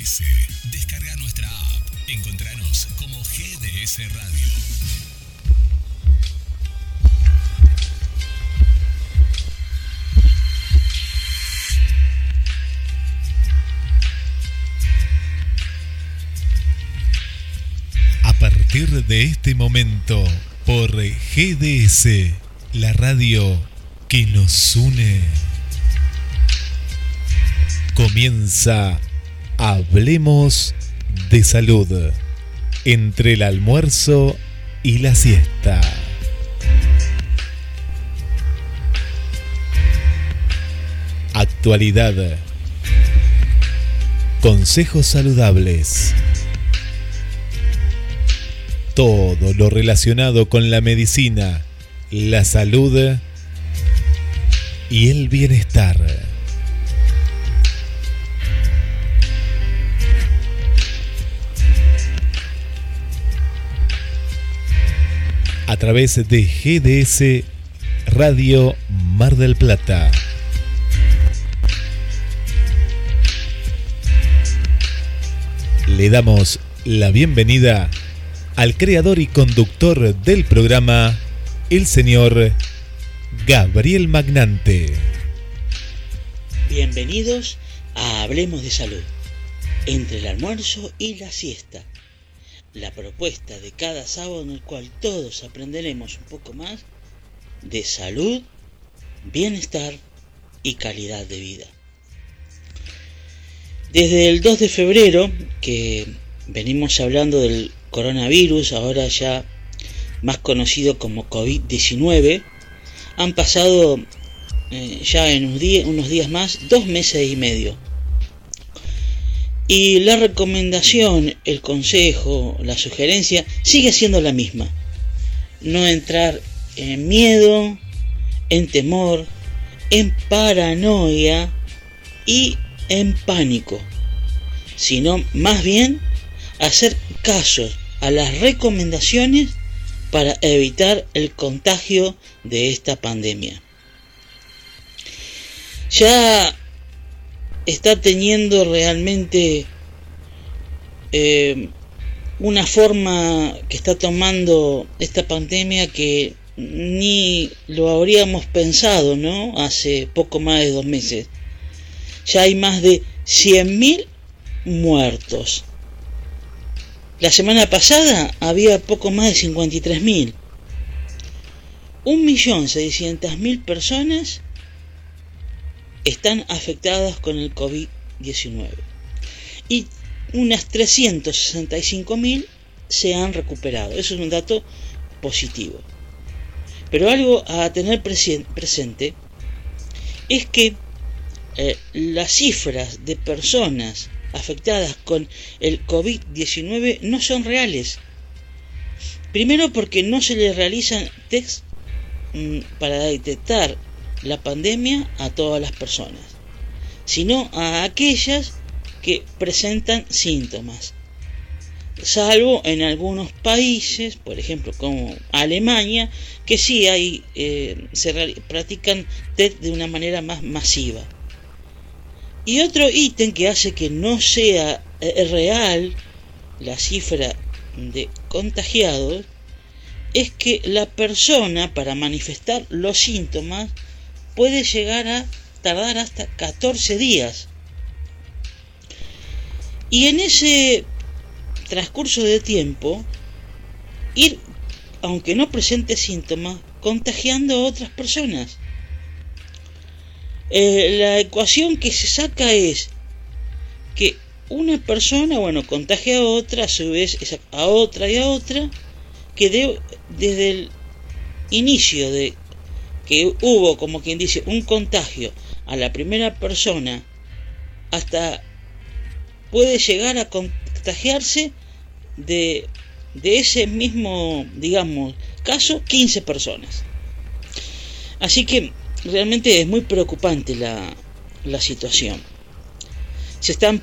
Descarga nuestra app. Encontranos como GDS Radio. A partir de este momento, por GDS, la radio que nos une. Comienza Hablemos de Salud entre el almuerzo y la siesta. Actualidad. Consejos saludables. Todo lo relacionado con la medicina, la salud y el bienestar. Través de GDS Radio Mar del Plata. Le damos la bienvenida al creador y conductor del programa, el señor Gabriel Magnante. Bienvenidos a Hablemos de Salud, entre el almuerzo y la siesta. La propuesta de cada sábado en el cual todos aprenderemos un poco más de salud, bienestar y calidad de vida. Desde el 2 de febrero, que venimos hablando del coronavirus, ahora ya más conocido como COVID-19, han pasado eh, ya en unos días, unos días más dos meses y medio. Y la recomendación, el consejo, la sugerencia sigue siendo la misma. No entrar en miedo, en temor, en paranoia y en pánico, sino más bien hacer caso a las recomendaciones para evitar el contagio de esta pandemia. Ya está teniendo realmente eh, una forma que está tomando esta pandemia que ni lo habríamos pensado, ¿no? Hace poco más de dos meses. Ya hay más de 100.000 muertos. La semana pasada había poco más de 53.000. 1.600.000 personas están afectadas con el COVID-19 y unas 365.000 se han recuperado. Eso es un dato positivo. Pero algo a tener presente es que eh, las cifras de personas afectadas con el COVID-19 no son reales. Primero porque no se les realizan test mm, para detectar la pandemia a todas las personas, sino a aquellas que presentan síntomas. Salvo en algunos países, por ejemplo como Alemania, que sí hay, eh, se practican test de una manera más masiva. Y otro ítem que hace que no sea eh, real la cifra de contagiados es que la persona para manifestar los síntomas puede llegar a tardar hasta 14 días. Y en ese transcurso de tiempo, ir, aunque no presente síntomas, contagiando a otras personas. Eh, la ecuación que se saca es que una persona, bueno, contagia a otra, a su vez a otra y a otra, que desde el inicio de que hubo, como quien dice, un contagio a la primera persona, hasta puede llegar a contagiarse de, de ese mismo, digamos, caso, 15 personas. Así que realmente es muy preocupante la, la situación. Se están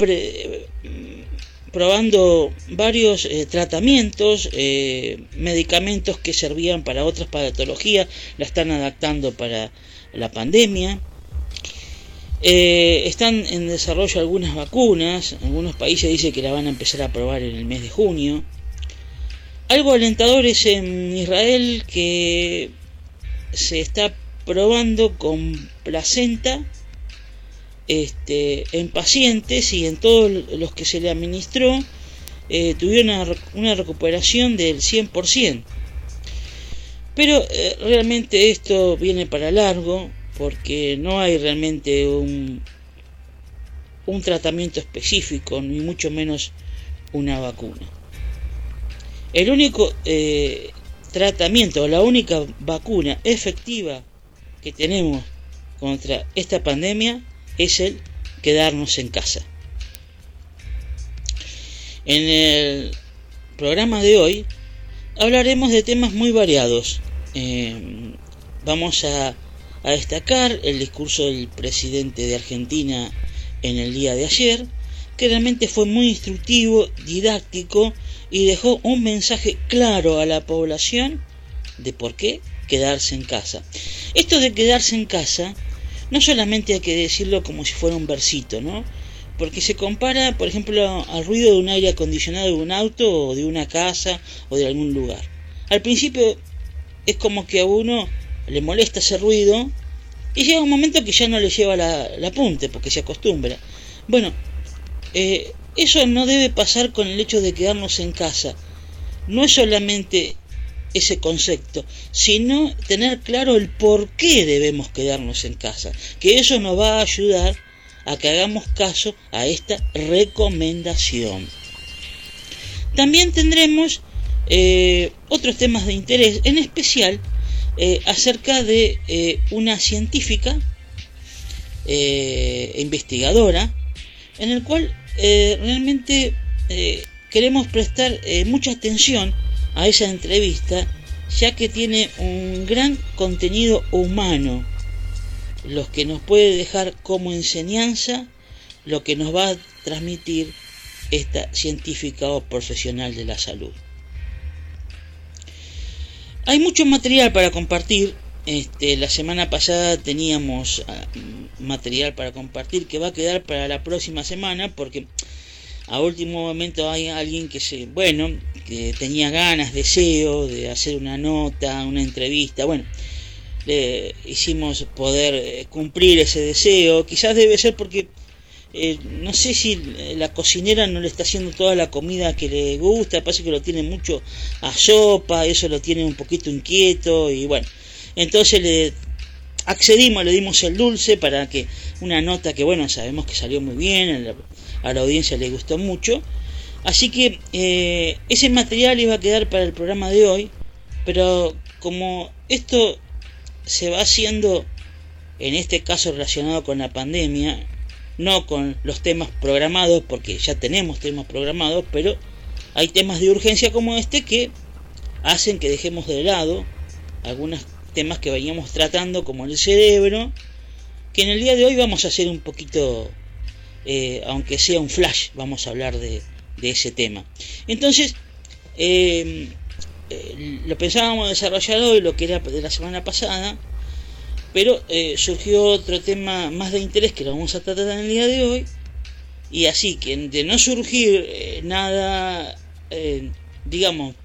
probando varios eh, tratamientos, eh, medicamentos que servían para otras patologías, la están adaptando para la pandemia. Eh, están en desarrollo algunas vacunas, algunos países dicen que la van a empezar a probar en el mes de junio. Algo alentador es en Israel que se está probando con placenta este, en pacientes y en todos los que se le administró eh, tuvieron una, recuperación del 100%. Pero eh, realmente esto viene para largo porque no hay realmente un, un tratamiento específico, ni mucho menos una vacuna. El único eh, tratamiento, la única vacuna efectiva que tenemos contra esta pandemia es el quedarnos en casa. En el programa de hoy hablaremos de temas muy variados. Eh, vamos a, a destacar el discurso del presidente de Argentina en el día de ayer, que realmente fue muy instructivo, didáctico y dejó un mensaje claro a la población de por qué quedarse en casa. Esto de quedarse en casa no solamente hay que decirlo como si fuera un versito, ¿no? Porque se compara, por ejemplo, al ruido de un aire acondicionado de un auto o de una casa o de algún lugar. Al principio es como que a uno le molesta ese ruido y llega un momento que ya no le lleva la, la punte porque se acostumbra. Bueno, eh, eso no debe pasar con el hecho de quedarnos en casa. No es solamente ese concepto, sino tener claro el por qué debemos quedarnos en casa, que eso nos va a ayudar a que hagamos caso a esta recomendación. También tendremos eh, otros temas de interés, en especial eh, acerca de eh, una científica investigadora, en el cual realmente queremos prestar mucha atención a esa entrevista, ya que tiene un gran contenido humano, lo que nos puede dejar como enseñanza lo que nos va a transmitir esta científica o profesional de la salud. Hay mucho material para compartir. Este, la semana pasada teníamos ah, material para compartir que va a quedar para la próxima semana porque a último momento hay alguien que se, bueno, que tenía ganas, deseo de hacer una nota, una entrevista, bueno, le hicimos poder eh, cumplir ese deseo, quizás debe ser porque eh, no sé si la cocinera no le está haciendo toda la comida que le gusta, parece que lo tiene mucho a sopa, eso lo tiene un poquito inquieto y bueno, entonces le accedimos, le dimos el dulce para que una nota que bueno, sabemos que salió muy bien, a la audiencia le gustó mucho. Así que eh, ese material iba a quedar para el programa de hoy, pero como esto se va haciendo, en este caso relacionado con la pandemia, no con los temas programados, porque ya tenemos temas programados, pero hay temas de urgencia como este que hacen que dejemos de lado algunos temas que veníamos tratando, como el cerebro, que en el día de hoy vamos a hacer un poquito eh, aunque sea un flash, vamos a hablar de, ese tema. Entonces, em, eh, lo pensábamos desarrollar hoy, lo que era de la semana pasada, pero eh, surgió otro tema más de interés que lo vamos a tratar en el día de hoy, y así que de no surgir nada, digamos,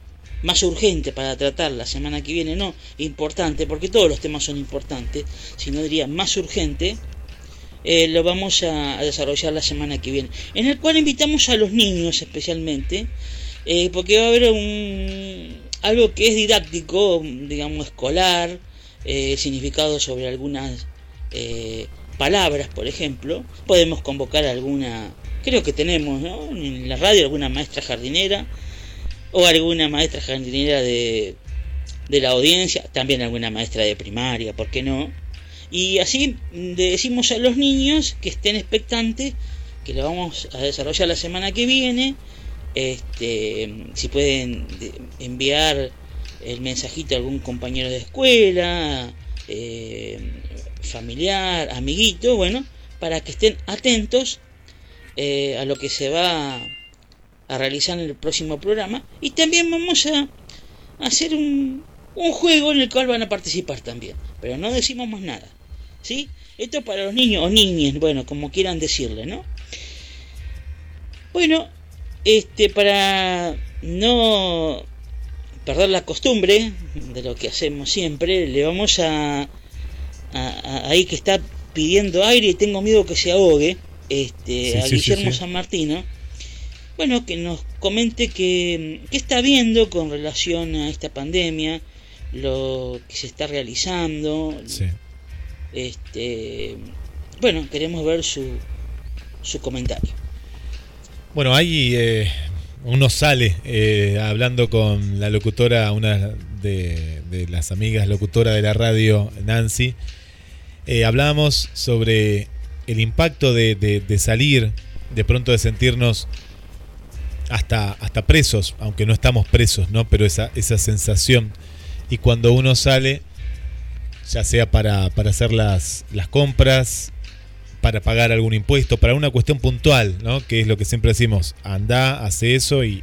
más urgente para tratar la semana que viene, no importante, porque todos los temas son importantes, sino diría más urgente, eh, lo vamos a, desarrollar la semana que viene, en el cual invitamos a los niños especialmente, eh, porque va a haber un, algo que es didáctico, digamos, escolar, eh, significado sobre algunas palabras, por ejemplo. Podemos convocar alguna, creo que tenemos en la radio alguna maestra jardinera o alguna maestra jardinera de, de la audiencia, también alguna maestra de primaria, ¿por qué no? Y así decimos a los niños que estén expectantes, que lo vamos a desarrollar la semana que viene. Este, si pueden enviar el mensajito a algún compañero de escuela, eh, familiar, amiguito, bueno, para que estén atentos eh, a lo que se va a realizar en el próximo programa. Y también vamos a hacer un, un juego en el cual van a participar también. Pero no decimos más nada. ¿Sí? Esto para los niños o niñas, bueno, como quieran decirle, ¿no? Bueno, este, para no perder la costumbre de lo que hacemos siempre, le vamos a, ahí que está pidiendo aire y tengo miedo que se ahogue, este, a Guillermo San Martino, bueno, que nos comente qué está viendo con relación a esta pandemia, lo que se está realizando. Este, bueno, queremos ver su, su comentario. Bueno, ahí eh, uno sale eh, hablando con la locutora, una de, las amigas locutora de la radio, Nancy. Eh, hablábamos sobre el impacto de, de, salir, de pronto de sentirnos hasta, hasta presos, aunque no estamos presos, ¿no? Pero esa, esa sensación. Y cuando uno sale, ya sea para, para hacer las, las compras, para pagar algún impuesto, para una cuestión puntual, ¿no? que es lo que siempre decimos, anda, hace eso y,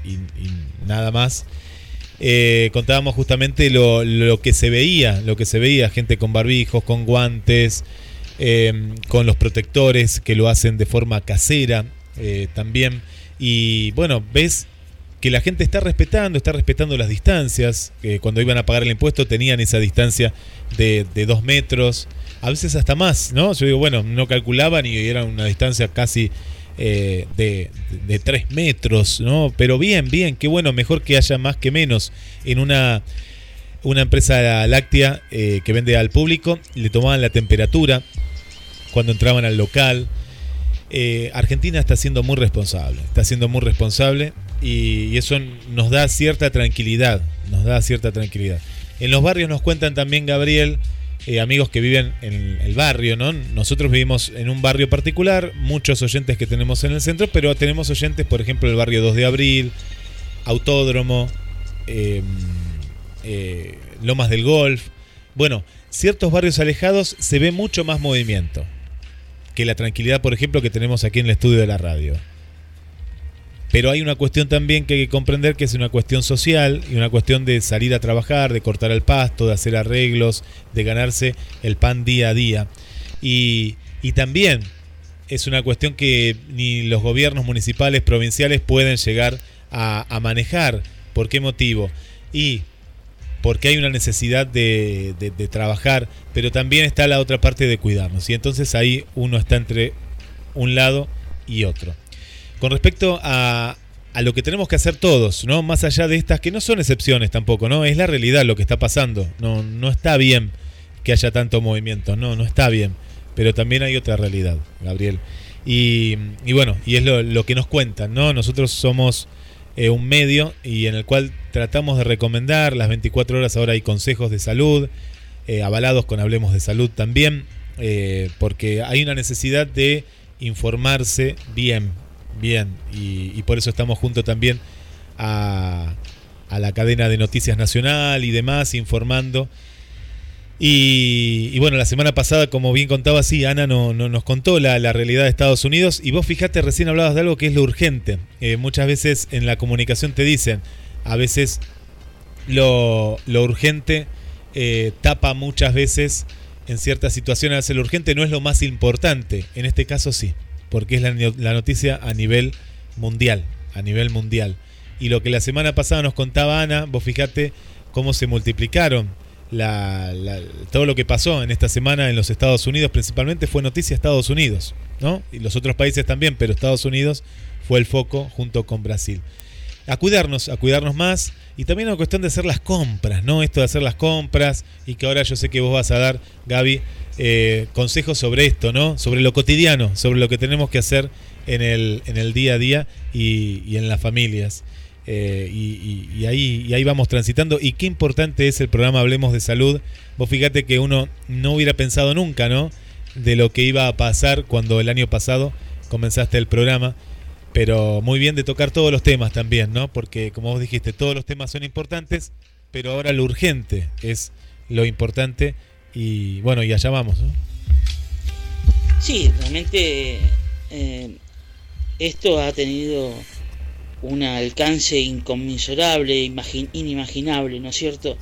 nada más. Eh, contábamos justamente lo, que se veía, lo que se veía, gente con barbijos, con guantes, eh, con los protectores que lo hacen de forma casera eh, también. Y bueno, ves que la gente está respetando, está respetando las distancias. cuando iban a pagar el impuesto tenían esa distancia de, dos metros a veces hasta más, ¿no? Yo digo, bueno, no calculaban y era una distancia casi eh, de, de, tres metros, ¿no? Pero bien, bien, qué bueno, mejor que haya más que menos. En una, una empresa láctea eh, que vende al público, le tomaban la temperatura cuando entraban al local. Eh, Argentina está siendo muy responsable, está siendo muy responsable y, eso nos da cierta tranquilidad, nos da cierta tranquilidad. En los barrios nos cuentan también, Gabriel, eh, amigos que viven en el barrio, ¿no? Nosotros vivimos en un barrio particular, muchos oyentes que tenemos en el centro, pero tenemos oyentes, por ejemplo, el barrio 2 de Abril, Autódromo, em, eh, Lomas del Golf. Bueno, ciertos barrios alejados se ve mucho más movimiento que la tranquilidad, por ejemplo, que tenemos aquí en el estudio de la radio. Pero hay una cuestión también que hay que comprender que es una cuestión social y una cuestión de salir a trabajar, de cortar el pasto, de hacer arreglos, de ganarse el pan día a día. Y, también es una cuestión que ni los gobiernos municipales, provinciales pueden llegar a, manejar. ¿Por qué motivo? Y porque hay una necesidad de, de, trabajar, pero también está la otra parte de cuidarnos. Y entonces ahí uno está entre un lado y otro. Con respecto a, a lo que tenemos que hacer todos, ¿no? Más allá de estas que no son excepciones tampoco, ¿no? Es la realidad lo que está pasando. No, no está bien que haya tanto movimiento, no, no está bien. Pero también hay otra realidad, Gabriel. Y, y bueno, y es lo, lo, que nos cuentan, ¿no? Nosotros somos eh, un medio y en el cual tratamos de recomendar las 24 horas ahora hay consejos de salud, eh, avalados con Hablemos de Salud también, eh, porque hay una necesidad de informarse bien, Bien, y, por eso estamos junto también a, la cadena de Noticias Nacional y demás, informando. Y, bueno, la semana pasada, como bien contaba, sí, Ana no, nos contó la, realidad de Estados Unidos y vos fijate, recién hablabas de algo que es lo urgente. Eh, muchas veces en la comunicación te dicen, a veces lo, urgente eh, tapa muchas veces en ciertas situaciones, lo urgente no es lo más importante, en este caso sí porque es la, noticia a nivel mundial, a nivel mundial. Y lo que la semana pasada nos contaba Ana, vos fijate cómo se multiplicaron todo lo que pasó en esta semana en los Estados Unidos, principalmente fue noticia Estados Unidos, ¿no? Y los otros países también, pero Estados Unidos fue el foco junto con Brasil. A cuidarnos, a cuidarnos más y también una cuestión de hacer las compras, ¿no? Esto de hacer las compras y que ahora yo sé que vos vas a dar, Gaby, eh, consejos sobre esto, ¿no? Sobre lo cotidiano, sobre lo que tenemos que hacer en el, en el día a día y, en las familias. Eh, y, ahí, y ahí vamos transitando. Y qué importante es el programa Hablemos de Salud. Vos fíjate que uno no hubiera pensado nunca, ¿no? De lo que iba a pasar cuando el año pasado comenzaste el programa. Pero muy bien de tocar todos los temas también, ¿no? Porque como vos dijiste, todos los temas son importantes, pero ahora lo urgente es lo importante y bueno, y allá vamos. Sí, realmente eh, esto ha tenido un alcance inconmensurable, inimaginable, ¿no es cierto?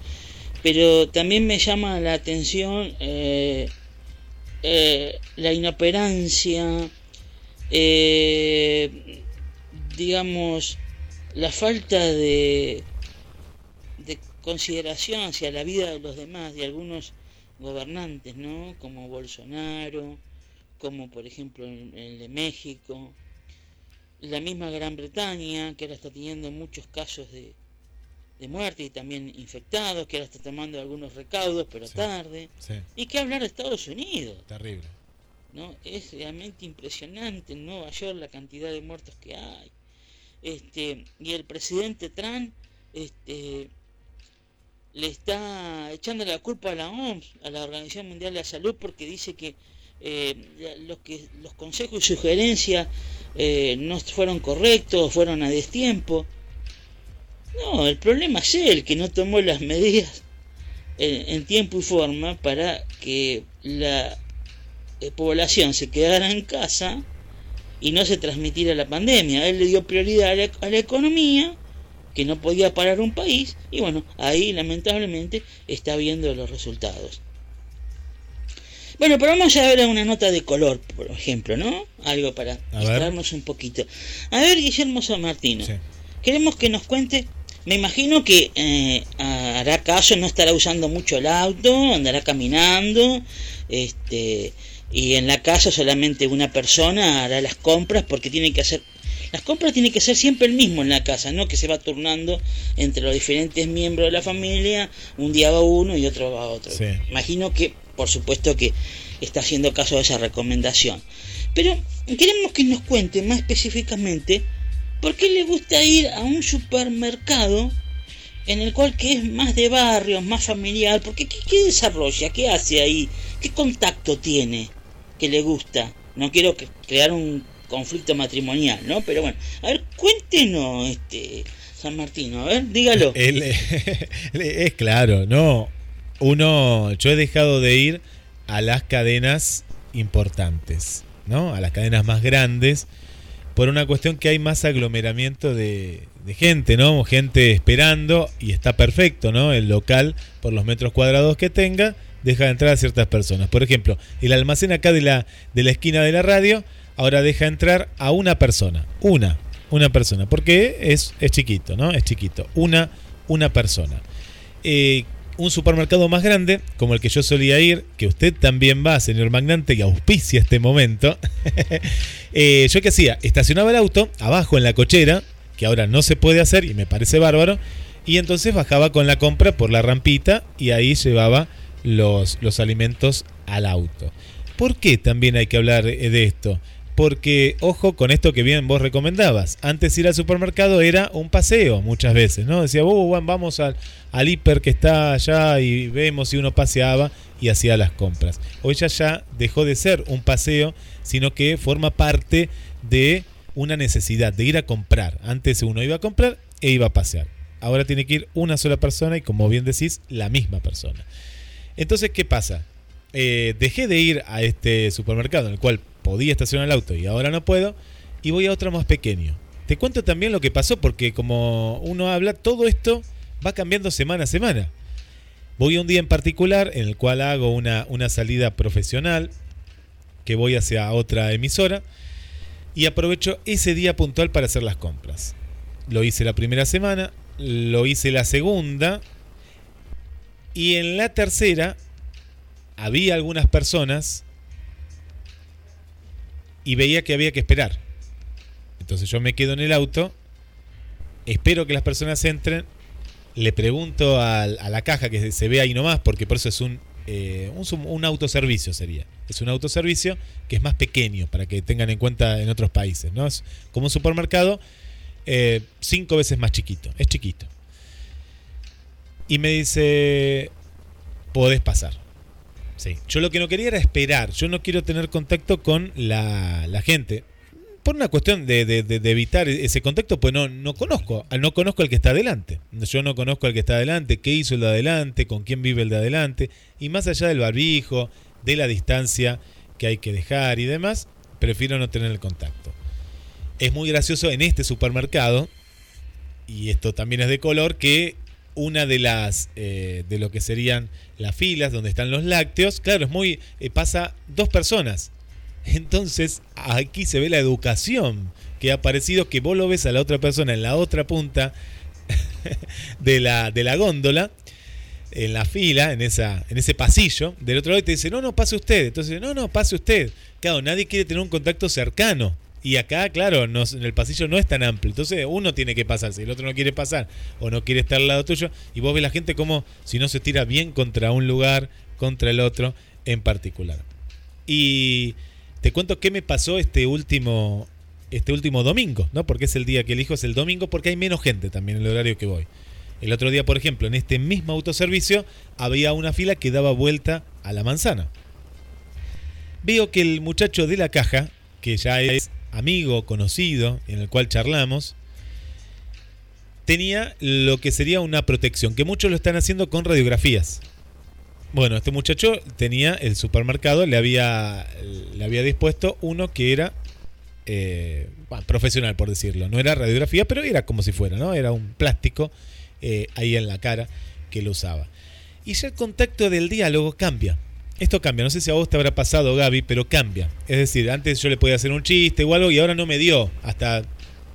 Pero también me llama la atención eh, eh, la inoperancia, digamos, la falta de consideración hacia la vida de los demás, de algunos gobernantes, ¿no? Como Bolsonaro, como por ejemplo el de México, la misma Gran Bretaña, que ahora está teniendo muchos casos de, de muerte y también infectados, que ahora está tomando algunos recaudos, pero tarde. Y que hablar de Estados Unidos. Terrible. ¿no? Es realmente impresionante en Nueva York la cantidad de muertos que hay. Este, y el presidente Trump este, le está echando la culpa a la OMS, a la Organización Mundial de la Salud, porque dice que eh, los que los consejos y sugerencias eh, no fueron correctos, fueron a destiempo. No, el problema es él, que no tomó las medidas en, tiempo y forma para que la eh, población se quedara en casa y no se transmitiera la pandemia. Él le dio prioridad a la, economía, que no podía parar un país, y bueno, ahí lamentablemente está viendo los resultados. Bueno, pero vamos a ver una nota de color, por ejemplo, ¿no? Algo para distraernos un poquito. A ver, Guillermo San Martino. Queremos que nos cuente. Me imagino que eh, hará caso, no estará usando mucho el auto, andará caminando, este, y en la casa solamente una persona hará las compras porque tiene que hacer las compras tienen que ser siempre el mismo en la casa, no que se va turnando entre los diferentes miembros de la familia, un día va uno y otro va otro. Imagino que por supuesto que está haciendo caso a esa recomendación. Pero queremos que nos cuente más específicamente por qué le gusta ir a un supermercado en el cual que es más de barrio, más familiar, porque ¿qué, desarrolla? ¿Qué hace ahí? ¿Qué contacto tiene que le gusta? No quiero crear un conflicto matrimonial, ¿no? Pero bueno, a ver, cuéntenos, este, San Martino, a ver, dígalo. es claro, no, uno, yo he dejado de ir a las cadenas importantes, ¿no? A las cadenas más grandes, por una cuestión que hay más aglomeramiento de, gente, ¿no? Gente esperando y está perfecto, ¿no? El local, por los metros cuadrados que tenga, deja de entrar a ciertas personas. Por ejemplo, el almacén acá de la, de la esquina de la radio, ahora deja entrar a una persona, una, una persona, porque es, es chiquito, ¿no? Es chiquito, una, una persona. Eh, un supermercado más grande, como el que yo solía ir, que usted también va, señor Magnante, que auspicia este momento. Eh, yo qué hacía, estacionaba el auto abajo en la cochera, que ahora no se puede hacer y me parece bárbaro, y entonces bajaba con la compra por la rampita y ahí llevaba los, los alimentos al auto. ¿Por qué también hay que hablar de esto? Porque ojo con esto que bien vos recomendabas. Antes ir al supermercado era un paseo muchas veces, ¿no? Decía, oh, vamos al, al hiper que está allá y vemos si uno paseaba y hacía las compras. Hoy ya ya dejó de ser un paseo, sino que forma parte de una necesidad de ir a comprar. Antes uno iba a comprar e iba a pasear. Ahora tiene que ir una sola persona y como bien decís, la misma persona. Entonces, ¿qué pasa? Eh, dejé de ir a este supermercado en el cual podía estacionar el auto y ahora no puedo, y voy a otro más pequeño. Te cuento también lo que pasó, porque como uno habla, todo esto va cambiando semana a semana. Voy a un día en particular en el cual hago una, una salida profesional, que voy hacia otra emisora, y aprovecho ese día puntual para hacer las compras. Lo hice la primera semana, lo hice la segunda, y en la tercera había algunas personas y veía que había que esperar. Entonces yo me quedo en el auto, espero que las personas entren, le pregunto a, la caja que se ve ahí nomás, porque por eso es un, eh, un, autoservicio sería. Es un autoservicio que es más pequeño, para que tengan en cuenta en otros países. ¿no? Es como un supermercado eh, cinco veces más chiquito, es chiquito. Y me dice, podés pasar. Sí. Yo lo que no quería era esperar. Yo no quiero tener contacto con la, gente. Por una cuestión de, evitar ese contacto, pues no, no conozco. No conozco al que está adelante. Yo no conozco al que está adelante, qué hizo el de adelante, con quién vive el de adelante. Y más allá del barbijo, de la distancia que hay que dejar y demás, prefiero no tener el contacto. Es muy gracioso en este supermercado, y esto también es de color, que una de las eh, de lo que serían las filas donde están los lácteos, claro, es muy eh, pasa dos personas. Entonces, aquí se ve la educación que ha aparecido que vos lo ves a la otra persona en la otra punta de la, de la góndola, en la fila, en, esa, en ese pasillo, del otro lado y te dice, no, no, pase usted. Entonces, no, no, pase usted. Claro, nadie quiere tener un contacto cercano. Y acá, claro, en el pasillo no es tan amplio. Entonces uno tiene que pasarse, el otro no quiere pasar o no quiere estar al lado tuyo. Y vos ves la gente como si no se tira bien contra un lugar, contra el otro en particular. Y te cuento qué me pasó este último, este último domingo, ¿no? Porque es el día que elijo, es el domingo, porque hay menos gente también en el horario que voy. El otro día, por ejemplo, en este mismo autoservicio había una fila que daba vuelta a la manzana. Veo que el muchacho de la caja, que ya es amigo, conocido, en el cual charlamos, tenía lo que sería una protección, que muchos lo están haciendo con radiografías. Bueno, este muchacho tenía el supermercado, le había, le había dispuesto uno que era eh, profesional, por decirlo. No era radiografía, pero era como si fuera, ¿no? Era un plástico eh, ahí en la cara que lo usaba. Y ya el contacto del diálogo cambia. Esto cambia, no sé si a vos te habrá pasado, Gaby, pero cambia. Es decir, antes yo le podía hacer un chiste o algo y ahora no me dio. Hasta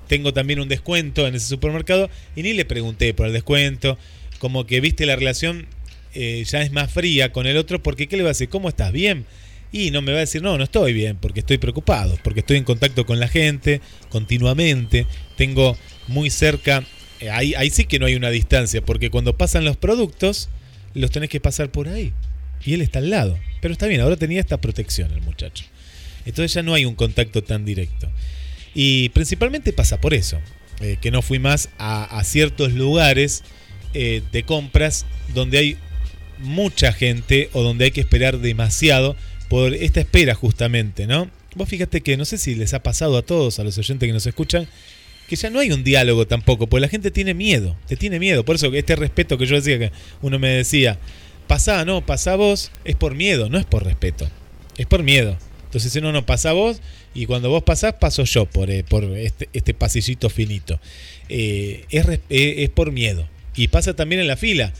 tengo también un descuento en ese supermercado y ni le pregunté por el descuento. Como que viste la relación eh, ya es más fría con el otro, porque ¿qué le va a decir? ¿Cómo estás? ¿Bien? Y no me va a decir, no, no estoy bien, porque estoy preocupado, porque estoy en contacto con la gente continuamente, tengo muy cerca, eh, ahí, ahí sí que no hay una distancia, porque cuando pasan los productos, los tenés que pasar por ahí. Y él está al lado. Pero está bien, ahora tenía esta protección el muchacho. Entonces ya no hay un contacto tan directo. Y principalmente pasa por eso, eh, que no fui más a, ciertos lugares de compras donde hay mucha gente o donde hay que esperar demasiado por esta espera justamente, ¿no? Vos fíjate que no sé si les ha pasado a todos, a los oyentes que nos escuchan, que ya no hay un diálogo tampoco, porque la gente tiene miedo, te tiene miedo. Por eso este respeto que yo decía, que uno me decía, pasá, no, pasá vos, es por miedo, no es por respeto, es por miedo. Entonces, si no, no, pasa vos y cuando vos pasás, paso yo por, eh, por este, este, finito. Eh, es, eh, es por miedo. Y pasa también en la fila.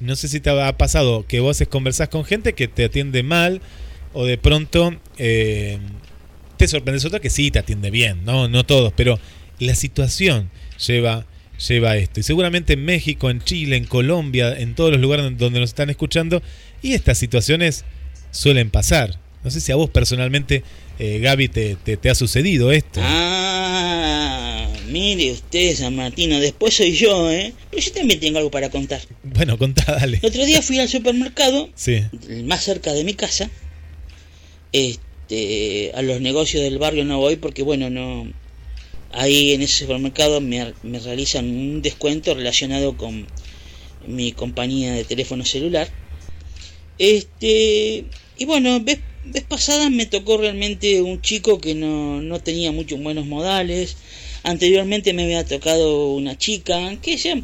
No sé si te ha pasado que vos conversás con gente que te atiende mal o de pronto eh, te sorprendes otra que sí te atiende bien, no, no todos, pero la situación lleva, lleva esto. Y seguramente en México, en Chile, en Colombia, en todos los lugares donde nos están escuchando, y estas situaciones suelen pasar. No sé si a vos personalmente, eh, Gaby, te, te, ha sucedido esto. Ah, mire usted, San Martino, después soy yo, ¿eh? Pero yo también tengo algo para contar. Bueno, contá, dale. El otro día fui al supermercado, sí. más cerca de mi casa. Este, a los negocios del barrio no voy porque, bueno, no. Ahí en ese supermercado me, realizan un descuento relacionado con mi compañía de teléfono celular. Este, y bueno, vez, vez pasada me tocó realmente un chico que no, no tenía muchos buenos modales Anteriormente me había tocado una chica que ya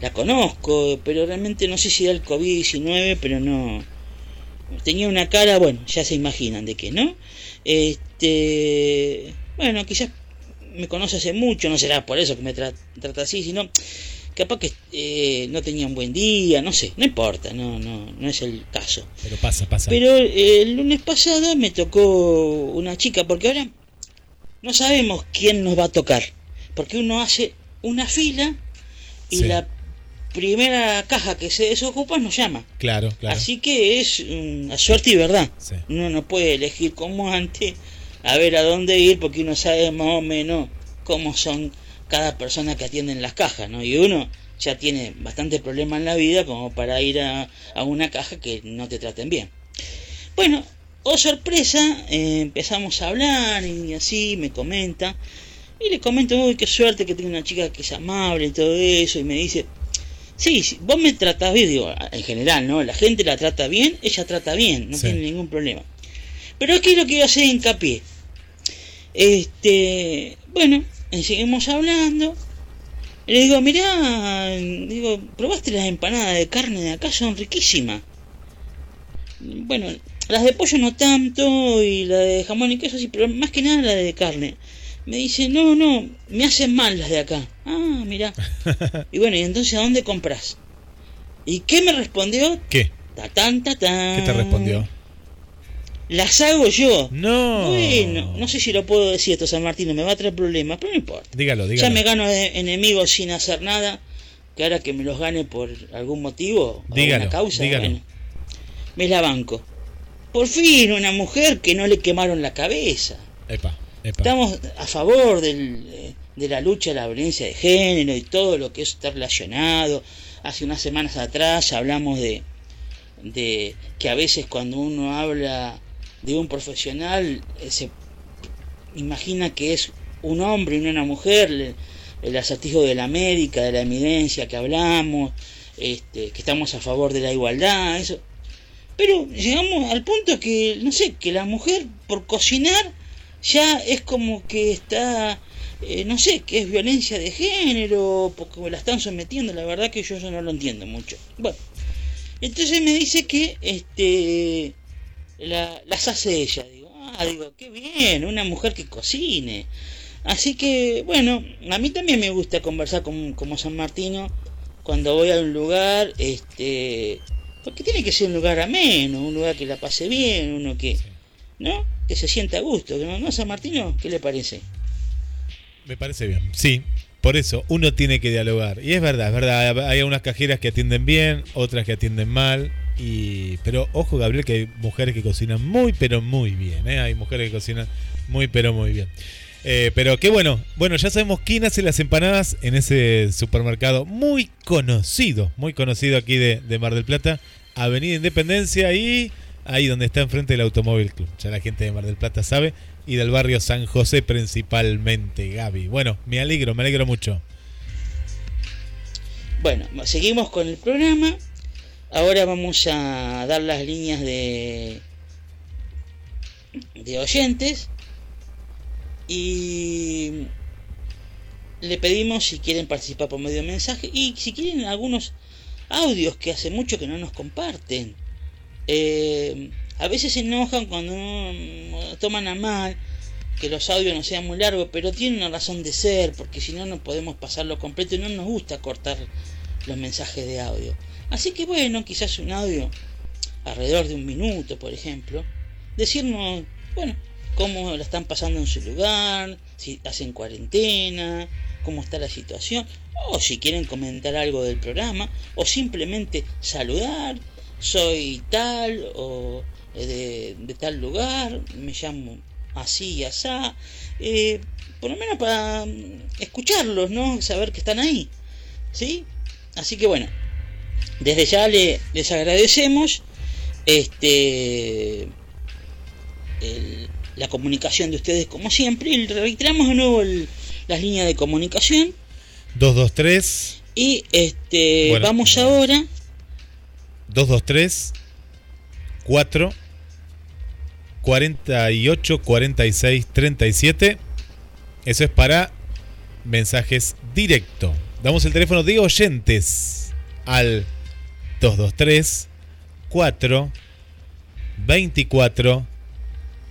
la conozco, pero realmente no sé si era el COVID-19, pero no. Tenía una cara, bueno, ya se imaginan de qué, ¿no? Este. Bueno, quizás me conoce hace mucho, no será por eso que me trata así, sino capaz que eh, no tenía un buen día, no sé, no importa, no, no, no es el caso. Pero pasa, pasa. Pero el lunes pasado me tocó una chica, porque ahora no sabemos quién nos va a tocar, porque uno hace una fila y la primera caja que se desocupa nos llama. Claro, claro. Así que es una suerte y verdad. Uno no puede elegir como antes a ver a dónde ir porque uno sabe más o menos cómo son cada persona que atiende en las cajas, ¿no? Y uno ya tiene bastante problema en la vida como para ir a, a una caja que no te traten bien. Bueno, Oh, sorpresa, eh, empezamos a hablar y así me comenta. Y le comento, uy, qué suerte que tengo una chica que es amable y todo eso. Y me dice, sí, vos me tratás bien, digo, en general, ¿no? La gente la trata bien, ella trata bien, no tiene ningún problema. Pero aquí lo que iba a hacer hincapié. Este, bueno, seguimos hablando. Le digo, mirá, digo, probaste las empanadas de carne de acá, son riquísimas. Bueno, las de pollo no tanto y la de jamón y queso sí, pero más que nada la de carne. Me dice, no, no, me hacen mal las de acá. Ah, mira. y bueno, ¿y entonces a dónde compras? ¿Y qué me respondió? ¿Qué? Tatán, tatán. ¿Qué te respondió? Las hago yo. No. Bueno, no sé si lo puedo decir esto, San Martín, me va a traer problemas, pero no importa. Dígalo, Ya dígalo. me gano de- enemigos sin hacer nada, que ahora que me los gane por algún motivo, Dígalo, una causa, dígalo. bueno, me la banco. Por fin, una mujer que no le quemaron la cabeza. Epa, epa. Estamos a favor del, de la lucha de la violencia de género y todo lo que eso está relacionado. Hace unas semanas atrás hablamos de, de que a veces cuando uno habla de un profesional eh, se imagina que es un hombre y no una mujer, el acertijo de la médica, de la evidencia que hablamos, este, que estamos a favor de la igualdad, eso. Pero llegamos al punto que, no sé, que la mujer por cocinar ya es como que está, eh, no sé, que es violencia de género, porque la están sometiendo, la verdad que yo no lo entiendo mucho. Bueno, entonces me dice que este la- las hace ella. Digo, ah, digo, qué bien, una mujer que cocine. Así que, bueno, a mí también me gusta conversar con, como San Martino cuando voy a un lugar, este, porque tiene que ser un lugar ameno, un lugar que la pase bien, uno que, ¿no? Que se sienta a gusto, ¿no? ¿No, San Martino? ¿Qué le parece? Me parece bien. Sí, por eso uno tiene que dialogar. Y es verdad, es verdad. Hay unas cajeras que atienden bien, otras que atienden mal. Y, pero ojo, Gabriel, que hay mujeres que cocinan muy, pero muy bien. ¿eh? Hay mujeres que cocinan muy, pero muy bien. Eh, pero qué bueno. Bueno, ya sabemos quién hace las empanadas en ese supermercado muy conocido, muy conocido aquí de, de Mar del Plata, Avenida Independencia y ahí donde está enfrente del Automóvil Club. Ya la gente de Mar del Plata sabe y del barrio San José principalmente, Gaby. Bueno, me alegro, me alegro mucho. Bueno, seguimos con el programa. Ahora vamos a dar las líneas de, de oyentes. Y le pedimos si quieren participar por medio de mensaje y si quieren algunos audios que hace mucho que no nos comparten. Eh, a veces se enojan cuando toman a mal que los audios no sean muy largos, pero tienen una razón de ser, porque si no, no podemos pasarlo completo y no nos gusta cortar los mensajes de audio. Así que bueno, quizás un audio alrededor de un minuto, por ejemplo, decirnos, bueno, cómo la están pasando en su lugar, si hacen cuarentena, cómo está la situación, o si quieren comentar algo del programa, o simplemente saludar, soy tal, o de, de tal lugar, me llamo así y asá, eh, por lo menos para mm, escucharlos, ¿no? Saber que están ahí, ¿sí? Así que bueno, desde ya le- les agradecemos este el- la comunicación de ustedes como siempre y reiteramos de nuevo el- las líneas de comunicación 223 y este Bueno. vamos ahora 223 4 48 46 37. Eso es para mensajes directo. Damos el teléfono de oyentes al 223 4 24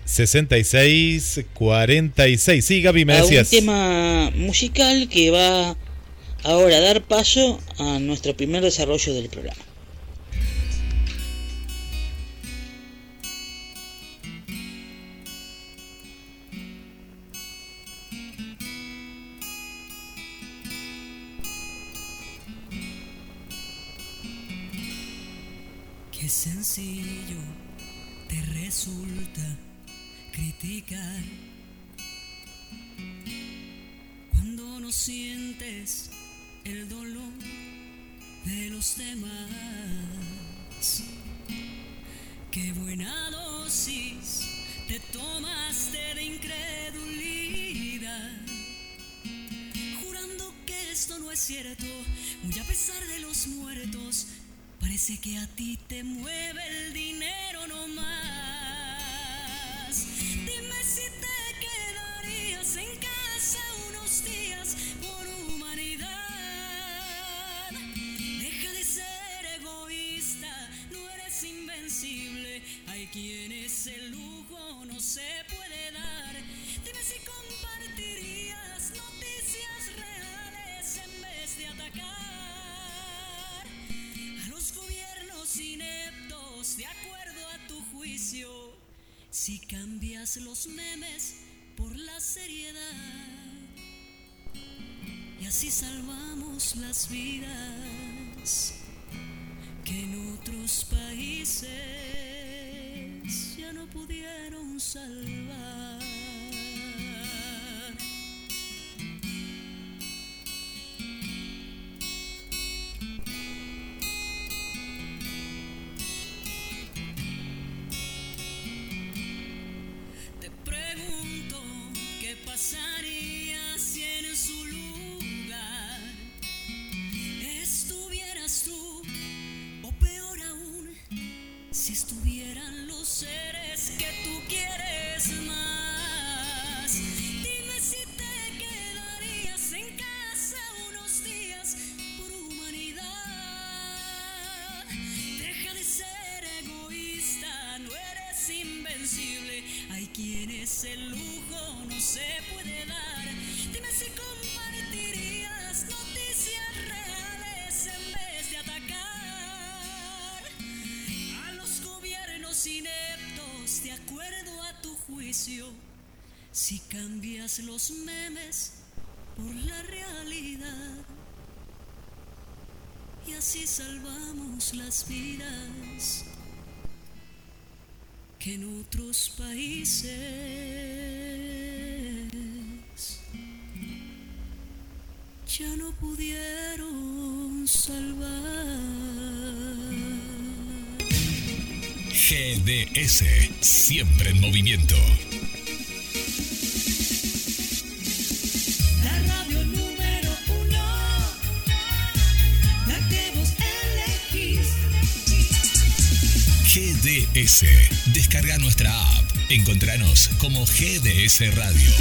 66 46. Sí, Gaby, me a un decías. tema musical que va ahora a dar paso a nuestro primer desarrollo del programa. Sientes el dolor de los demás. Qué buena dosis te tomaste de incredulidad, jurando que esto no es cierto, muy a pesar de los muertos. Parece que a ti te mueve el dinero no más. Si cambias los memes por la seriedad y así salvamos las vidas que en otros países ya no pudieron salvar. Si estuvieran Si cambias los memes por la realidad y así salvamos las vidas que en otros países ya no pudieron salvar. GDS, siempre en movimiento. Descarga nuestra app. Encontranos como GDS Radio.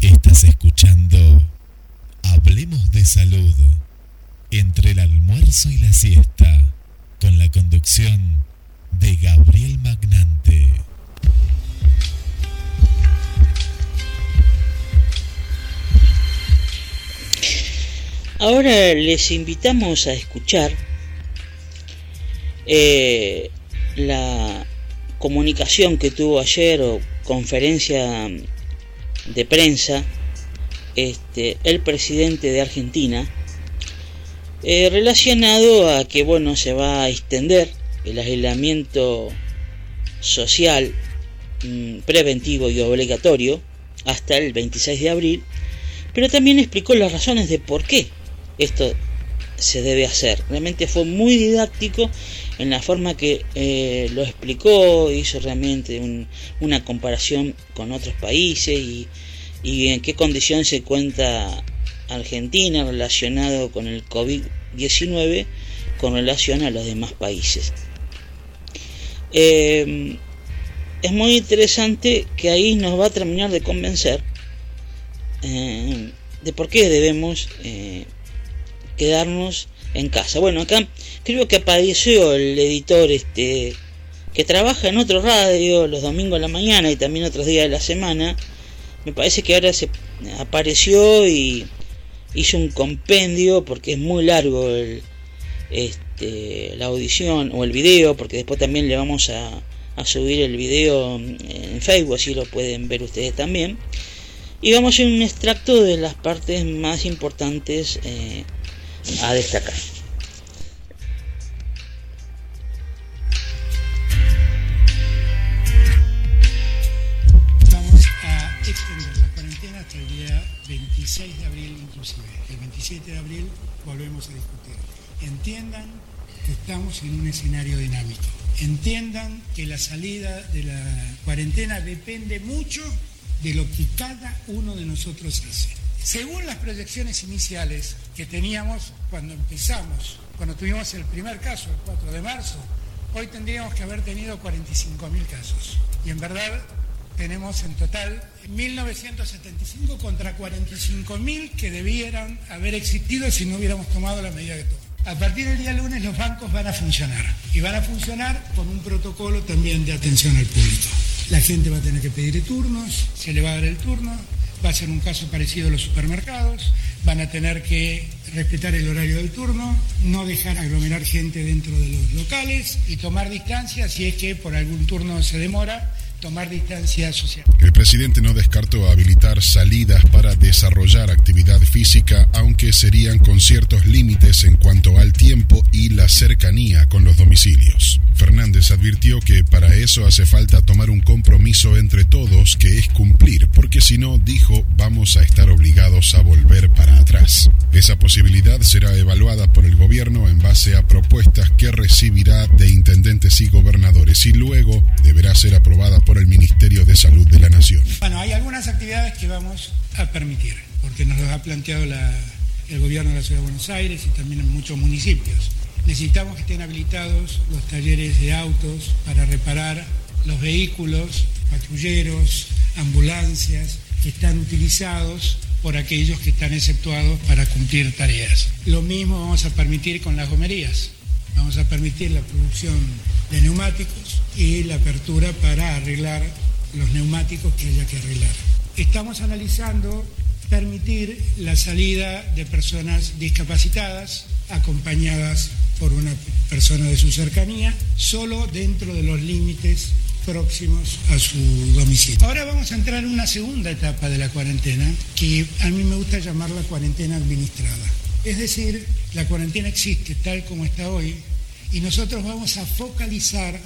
Estás escuchando Hablemos de Salud entre el almuerzo y la siesta con la conducción de Gabriel Magnante. Ahora les invitamos a escuchar eh, la comunicación que tuvo ayer o conferencia de prensa este, el presidente de Argentina eh, relacionado a que bueno se va a extender el aislamiento social mm, preventivo y obligatorio hasta el 26 de abril pero también explicó las razones de por qué esto se debe hacer. Realmente fue muy didáctico en la forma que eh, lo explicó, hizo realmente un- una comparación con otros países y, en qué condición se cuenta Argentina relacionado con el COVID-19 con relación a los demás países. Eh, es muy interesante que ahí nos va a terminar de convencer eh, de por qué debemos eh, quedarnos en casa. Bueno, acá creo que apareció el editor este que trabaja en otro radio los domingos a la mañana y también otros días de la semana. Me parece que ahora se apareció y hizo un compendio porque es muy largo el, este, la audición o el video, porque después también le vamos a, subir el video en Facebook, así lo pueden ver ustedes también. Y vamos a hacer un extracto de las partes más importantes eh, a destacar. Vamos a extender la cuarentena hasta el día 26 de abril inclusive. El 27 de abril volvemos a discutir. Entiendan que estamos en un escenario dinámico. Entiendan que la salida de la cuarentena depende mucho de lo que cada uno de nosotros hace. Según las proyecciones iniciales que teníamos cuando empezamos, cuando tuvimos el primer caso, el 4 de marzo, hoy tendríamos que haber tenido 45.000 casos. Y en verdad tenemos en total 1.975 contra 45.000 que debieran haber existido si no hubiéramos tomado la medida que tomamos. A partir del día lunes los bancos van a funcionar y van a funcionar con un protocolo también de atención al público. La gente va a tener que pedir turnos, se le va a dar el turno, va a ser un caso parecido a los supermercados, van a tener que respetar el horario del turno, no dejar aglomerar gente dentro de los locales y tomar distancia si es que por algún turno se demora tomar distancia social. El presidente no descartó habilitar salidas para desarrollar actividad física, aunque serían con ciertos límites en cuanto al tiempo y la cercanía con los domicilios. Fernández advirtió que para eso hace falta tomar un compromiso entre todos que es cumplir, porque si no, dijo, vamos a estar obligados a volver para atrás. Esa posibilidad será evaluada por el gobierno en base a propuestas que recibirá de intendentes y gobernadores y luego deberá ser aprobada por el Ministerio de Salud de la Nación. Bueno, hay algunas actividades que vamos a permitir, porque nos lo ha planteado el gobierno de la Ciudad de Buenos Aires y también en muchos municipios. Necesitamos que estén habilitados los talleres de autos para reparar los vehículos, patrulleros, ambulancias que están utilizados por aquellos que están exceptuados para cumplir tareas. Lo mismo vamos a permitir con las gomerías. Vamos a permitir la producción de neumáticos y la apertura para arreglar los neumáticos que haya que arreglar. Estamos analizando permitir la salida de personas discapacitadas acompañadas por una persona de su cercanía, solo dentro de los límites próximos a su domicilio. Ahora vamos a entrar en una segunda etapa de la cuarentena, que a mí me gusta llamar la cuarentena administrada. Es decir, la cuarentena existe tal como está hoy y nosotros vamos a focalizar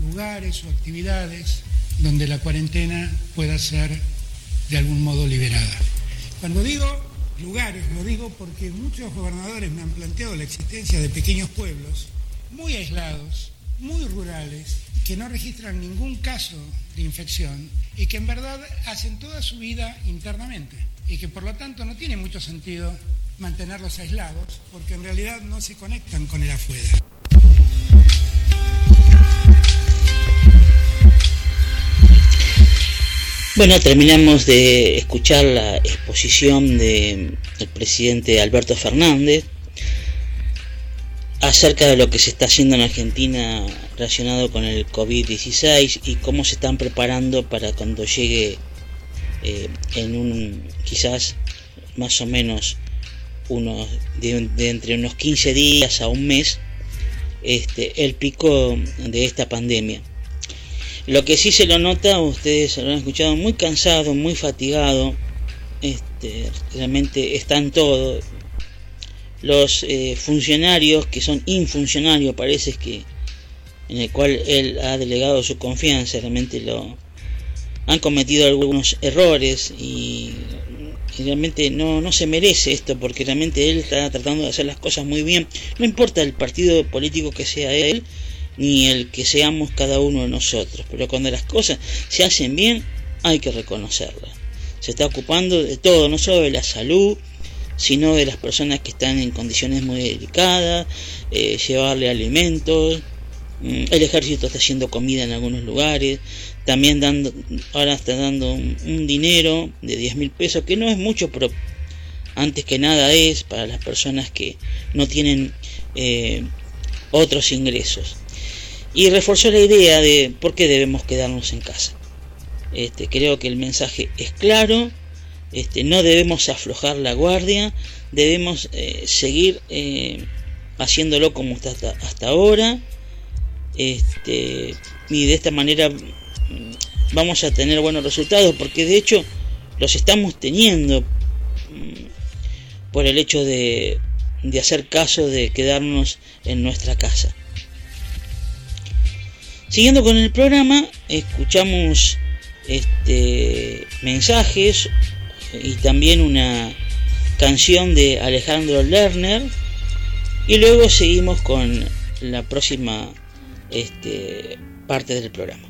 lugares o actividades donde la cuarentena pueda ser de algún modo liberada. Cuando digo lugares, lo digo porque muchos gobernadores me han planteado la existencia de pequeños pueblos muy aislados, muy rurales, que no registran ningún caso de infección y que en verdad hacen toda su vida internamente y que por lo tanto no tiene mucho sentido mantenerlos aislados porque en realidad no se conectan con el afuera. Bueno, terminamos de escuchar la exposición del presidente Alberto Fernández acerca de lo que se está haciendo en Argentina relacionado con el COVID-16 y cómo se están preparando para cuando llegue eh, en un quizás más o menos unos de, entre unos 15 días a un mes este el pico de esta pandemia lo que sí se lo nota, ustedes lo han escuchado, muy cansado, muy fatigado. Este, realmente están todos. Los eh, funcionarios que son infuncionarios, parece que en el cual él ha delegado su confianza, realmente lo han cometido algunos errores y, realmente no, no se merece esto porque realmente él está tratando de hacer las cosas muy bien. No importa el partido político que sea él, ni el que seamos cada uno de nosotros. Pero cuando las cosas se hacen bien, hay que reconocerlas. Se está ocupando de todo, no solo de la salud, sino de las personas que están en condiciones muy delicadas, eh, llevarle alimentos. Mm, el ejército está haciendo comida en algunos lugares, también dando, ahora está dando un, dinero de 10 mil pesos, que no es mucho, pero antes que nada es para las personas que no tienen eh, otros ingresos. Y reforzó la idea de por qué debemos quedarnos en casa. Este, creo que el mensaje es claro, este, no debemos aflojar la guardia, debemos eh, seguir eh, haciéndolo como está hasta, ahora, este, y de esta manera vamos a tener buenos resultados, porque de hecho los estamos teniendo mm, por el hecho de, de hacer caso de quedarnos en nuestra casa. Siguiendo con el programa, escuchamos este, mensajes y también una canción de Alejandro Lerner y luego seguimos con la próxima este, parte del programa.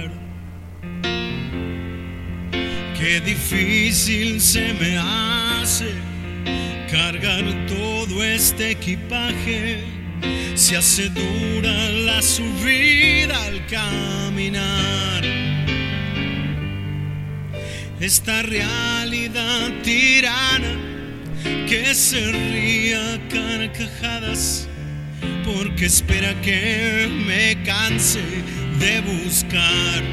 Qué difícil se me hace cargar todo este equipaje. Se hace dura la subida al caminar. Esta realidad tirana que se ría carcajadas porque espera que me canse de buscar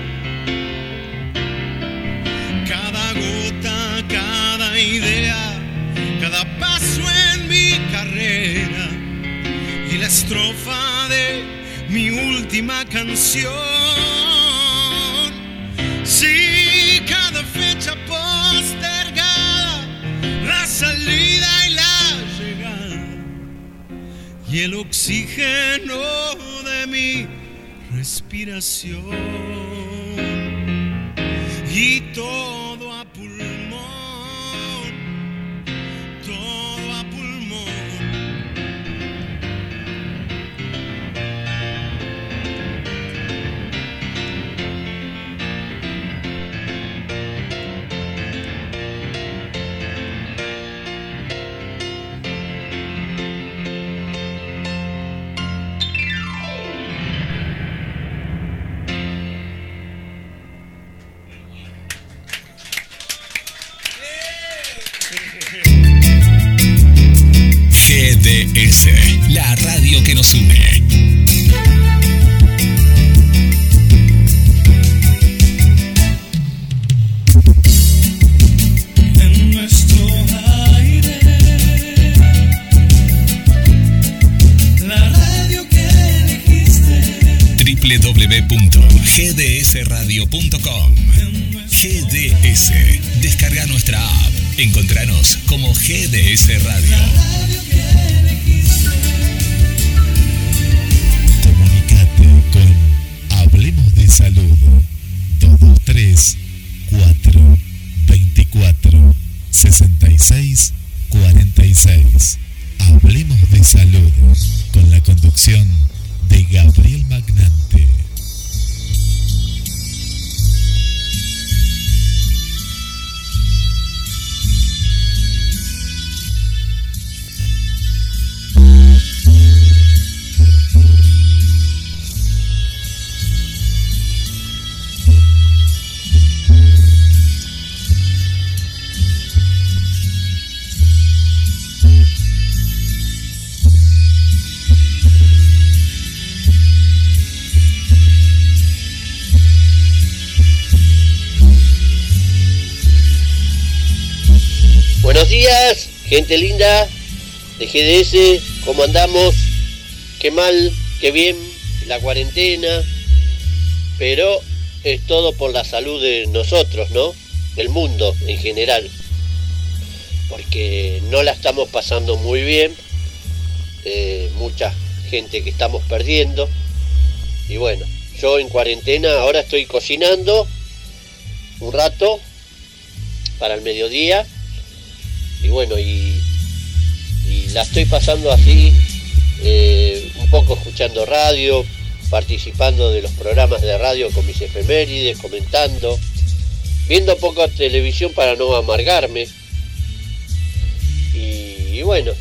estrofa de mi última canción. Sí, cada fecha postergada, la salida y la llegada y el oxígeno de mi respiración y todo Radio. Gente linda de GDS, ¿cómo andamos? Qué mal, qué bien, la cuarentena, pero es todo por la salud de nosotros, ¿no? Del mundo en general, porque no la estamos pasando muy bien, eh, mucha gente que estamos perdiendo, y bueno, yo en cuarentena ahora estoy cocinando un rato para el mediodía, y bueno, y, la estoy pasando así, eh, un poco escuchando radio, participando de los programas de radio con mis efemérides, comentando, viendo poco televisión para no amargarme. Y, y bueno,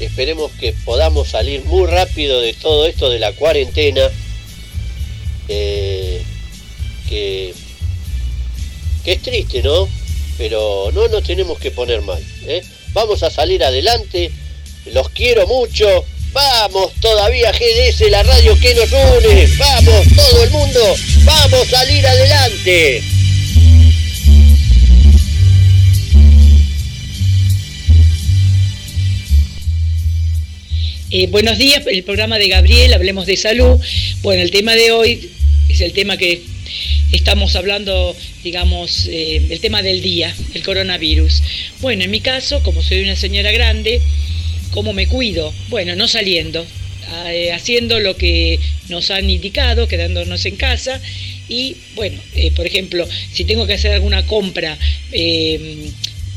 esperemos que podamos salir muy rápido de todo esto de la cuarentena, eh, que, que es triste, ¿no? Pero no nos tenemos que poner mal. ¿eh? Vamos a salir adelante, los quiero mucho. Vamos todavía GDS, la radio que nos une. Vamos todo el mundo, vamos a salir adelante. Eh, buenos días, el programa de Gabriel, hablemos de salud. Bueno, el tema de hoy es el tema que estamos hablando, digamos, eh, el tema del día, el coronavirus. Bueno, en mi caso, como soy una señora grande, ¿cómo me cuido? Bueno, no saliendo, eh, haciendo lo que nos han indicado, quedándonos en casa Y bueno, eh, por ejemplo, si tengo que hacer alguna compra, eh,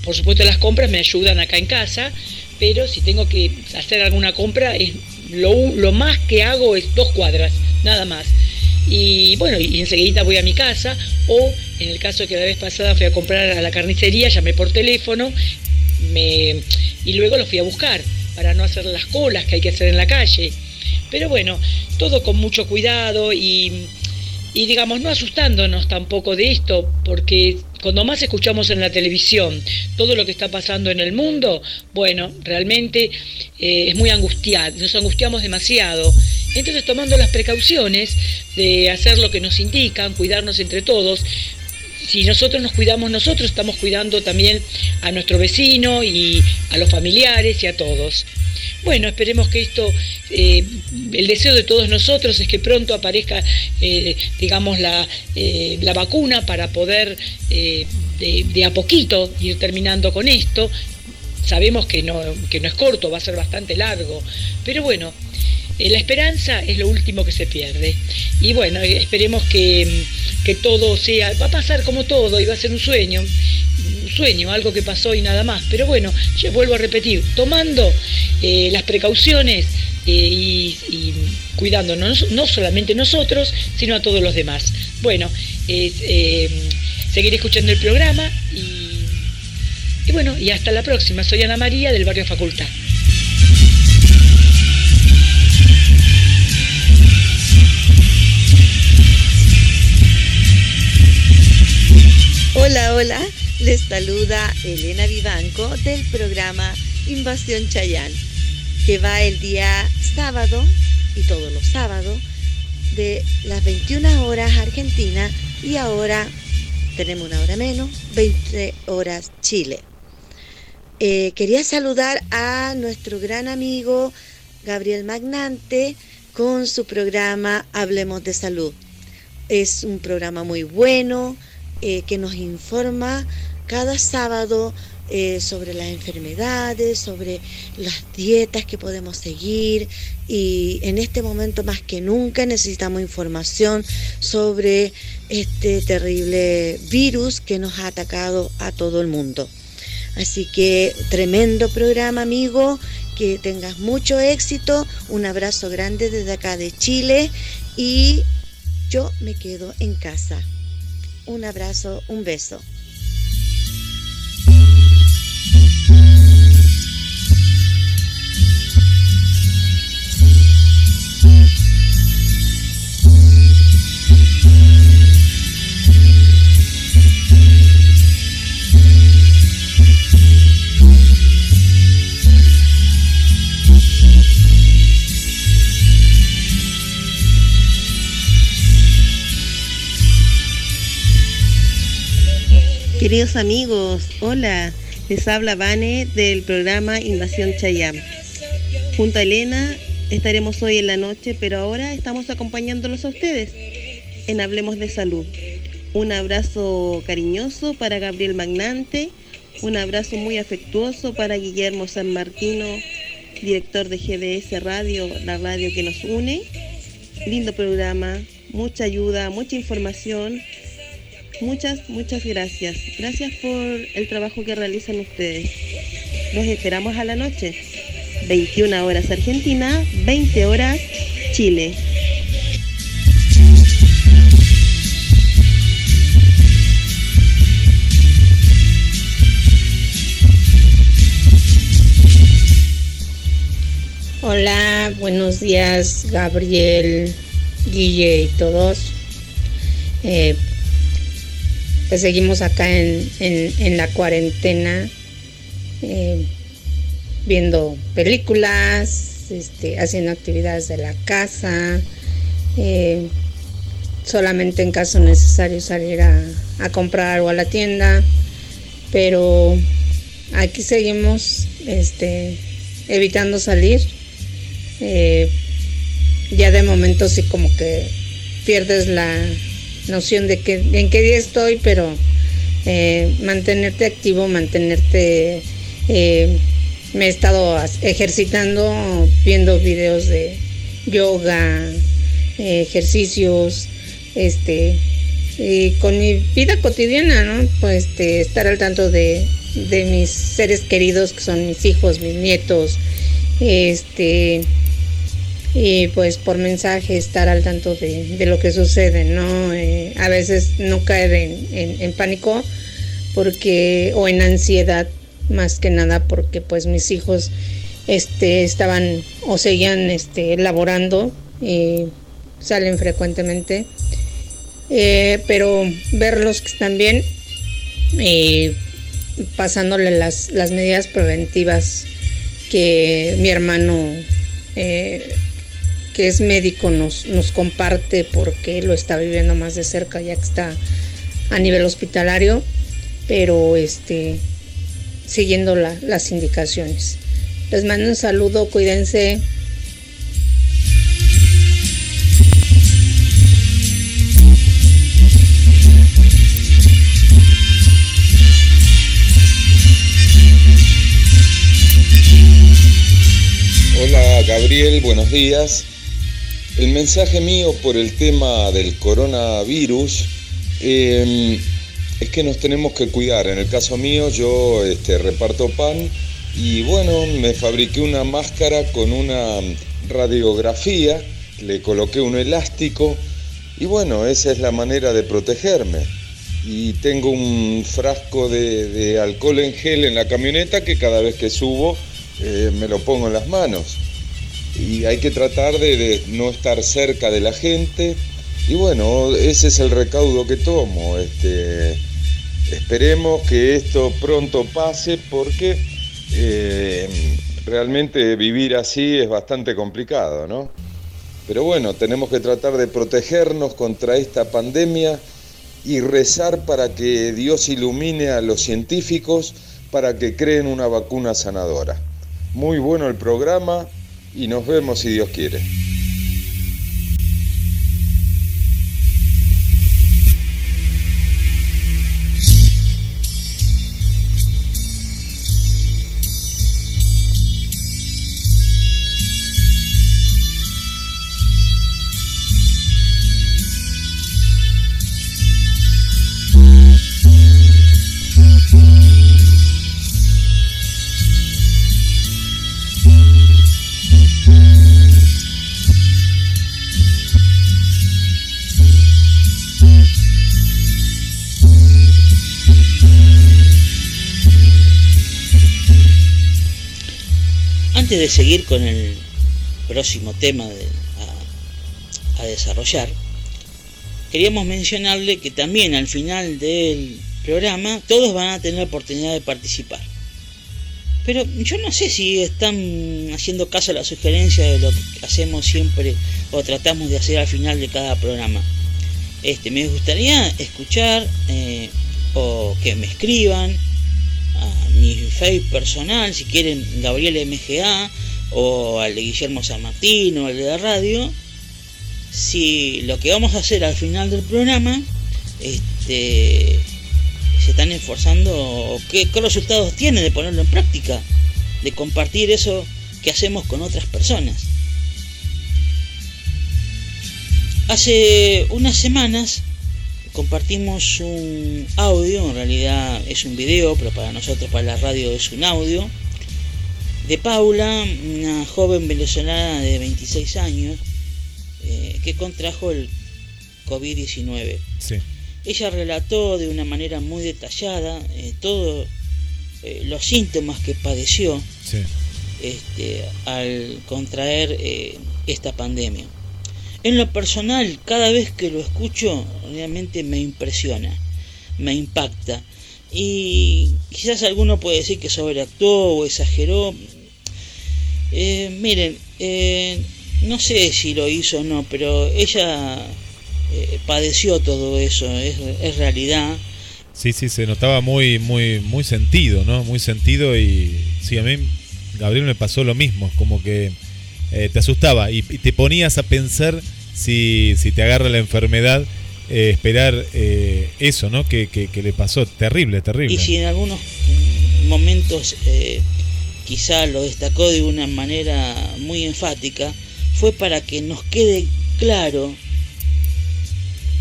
por supuesto las compras me ayudan acá en casa, pero si tengo que hacer alguna compra, es lo, lo más que hago es dos cuadras, nada más. Y bueno, y enseguida voy a mi casa, o en el caso que la vez pasada fui a comprar a la carnicería, llamé por teléfono, y luego lo fui a buscar para no hacer las colas que hay que hacer en la calle. Pero bueno, todo con mucho cuidado y, y digamos, no asustándonos tampoco de esto, porque cuando más escuchamos en la televisión todo lo que está pasando en el mundo, bueno, realmente eh, es muy angustiado, nos angustiamos demasiado. Entonces, tomando las precauciones de hacer lo que nos indican, cuidarnos entre todos, si nosotros nos cuidamos nosotros, estamos cuidando también a nuestro vecino y a los familiares y a todos. Bueno, esperemos que esto, eh, el deseo de todos nosotros es que pronto aparezca, eh, digamos, la, eh, la, vacuna para poder de, de, a poquito ir terminando con esto. Sabemos que no, que no es corto, va a ser bastante largo, pero bueno, la esperanza es lo último que se pierde. Y bueno, esperemos que, que todo sea, va a pasar como todo y va a ser un sueño un sueño, algo que pasó y nada más. Pero bueno, yo vuelvo a repetir, tomando eh, las precauciones eh, y, y, cuidándonos, no solamente nosotros, sino a todos los demás. Bueno, eh, seguiré escuchando el programa y, y bueno, y hasta la próxima. Soy Ana María del barrio Facultad. Hola, hola, les saluda Elena Vivanco del programa Invasión Chayán, que va el día sábado y todos los sábados de las 21 horas Argentina y ahora tenemos una hora menos, 20 horas Chile. Eh, quería saludar a nuestro gran amigo Gabriel Magnante con su programa Hablemos de Salud. Es un programa muy bueno, eh, que nos informa cada sábado eh, sobre las enfermedades, sobre las dietas que podemos seguir. Y en este momento más que nunca necesitamos información sobre este terrible virus que nos ha atacado a todo el mundo. Así que tremendo programa amigo, que tengas mucho éxito, un abrazo grande desde acá de Chile. Y yo me quedo en casa un abrazo, un beso. Queridos amigos, hola, les habla Vane del programa Invasión Chayam. Junto a Elena estaremos hoy en la noche, pero ahora estamos acompañándolos a ustedes en Hablemos de Salud. Un abrazo cariñoso para Gabriel Magnante, un abrazo muy afectuoso para Guillermo San Martino, director de GDS Radio, la radio que nos une. Lindo programa, mucha ayuda, mucha información Muchas, muchas gracias. Gracias por el trabajo que realizan ustedes. Los esperamos a la noche. 21 horas Argentina, 20 horas Chile. Hola, buenos días Gabriel, Guille y todos. Eh, pues seguimos acá en, la cuarentena eh, viendo películas, este, haciendo actividades de la casa, eh, solamente en caso necesario salir a, comprar algo a la tienda, pero aquí seguimos este, evitando salir. Eh, ya de momento sí como que pierdes la, noción de que, en qué día estoy, pero eh, mantenerte activo, mantenerte... Eh, me he estado ejercitando, viendo videos de yoga, ejercicios, este, y con mi vida cotidiana, ¿no? Pues este, estar al tanto de, de mis seres queridos, que son mis hijos, mis nietos, este, y pues por mensaje estar al tanto de, de lo que sucede, ¿no? Eh, a veces no caer en, en- pánico porque, o en ansiedad, más que nada, porque pues mis hijos este, estaban o seguían este, laborando y salen frecuentemente. Eh, pero verlos que están bien y pasándole las, las medidas preventivas que mi hermano, eh, que es médico, nos, nos comparte porque lo está viviendo más de cerca ya que está a nivel hospitalario, pero este, siguiendo la- las indicaciones. Les mando un saludo, cuídense. Hola Gabriel, buenos días. El mensaje mío por el tema del coronavirus eh, es que nos tenemos que cuidar. En el caso mío yo este, reparto pan y bueno, me fabriqué una máscara con una radiografía, le coloqué un elástico y bueno, esa es la manera de protegerme. Y tengo un frasco de, de alcohol en gel en la camioneta que cada vez que subo eh, me lo pongo en las manos. Y hay que tratar de, no estar cerca de la gente. Y bueno, ese es el recaudo que tomo. Este, esperemos que esto pronto pase porque eh, realmente vivir así es bastante complicado, ¿no? Pero bueno, tenemos que tratar de protegernos contra esta pandemia y rezar para que Dios ilumine a los científicos para que creen una vacuna sanadora. Muy bueno el programa y nos vemos si Dios quiere. Antes de seguir con el próximo tema a desarrollar, queríamos mencionarle que también al final del programa todos van a tener la oportunidad de participar. Pero yo no sé si están haciendo caso a la sugerencia de lo que hacemos siempre o tratamos de hacer al final de cada programa. Este, me gustaría escuchar eh, o que me escriban a mi Facebook personal, si quieren Gabriel MGA o al de Guillermo San Martín o al de la radio, si lo que vamos a hacer al final del programa este, se están esforzando qué resultados tiene de ponerlo en práctica, de compartir eso que hacemos con otras personas. Hace unas semanas compartimos un audio, en realidad es un video, pero para nosotros, para la radio es un audio, de Paula, una joven venezolana de 26 años, eh, que contrajo el COVID-19. Sí. Ella relató de una manera muy detallada eh, todos eh, los síntomas que padeció Sí. este, al contraer esta pandemia. En lo personal, cada vez que lo escucho, realmente me impresiona, me impacta. Y quizás alguno puede decir que sobreactuó o exageró. Eh, miren, eh, no sé si lo hizo o no, pero ella eh, padeció todo eso, es, es realidad. Sí, sí, se notaba muy, muy, muy sentido, ¿no? Muy sentido y sí, a mí, Gabriel me pasó lo mismo, como que eh, te asustaba y, y te ponías a pensar si, si te agarra la enfermedad, eh, esperar eh, eso, ¿no? Que, que, que le pasó, terrible, terrible. Y si en algunos momentos quizá lo destacó de una manera muy enfática, fue para que nos quede claro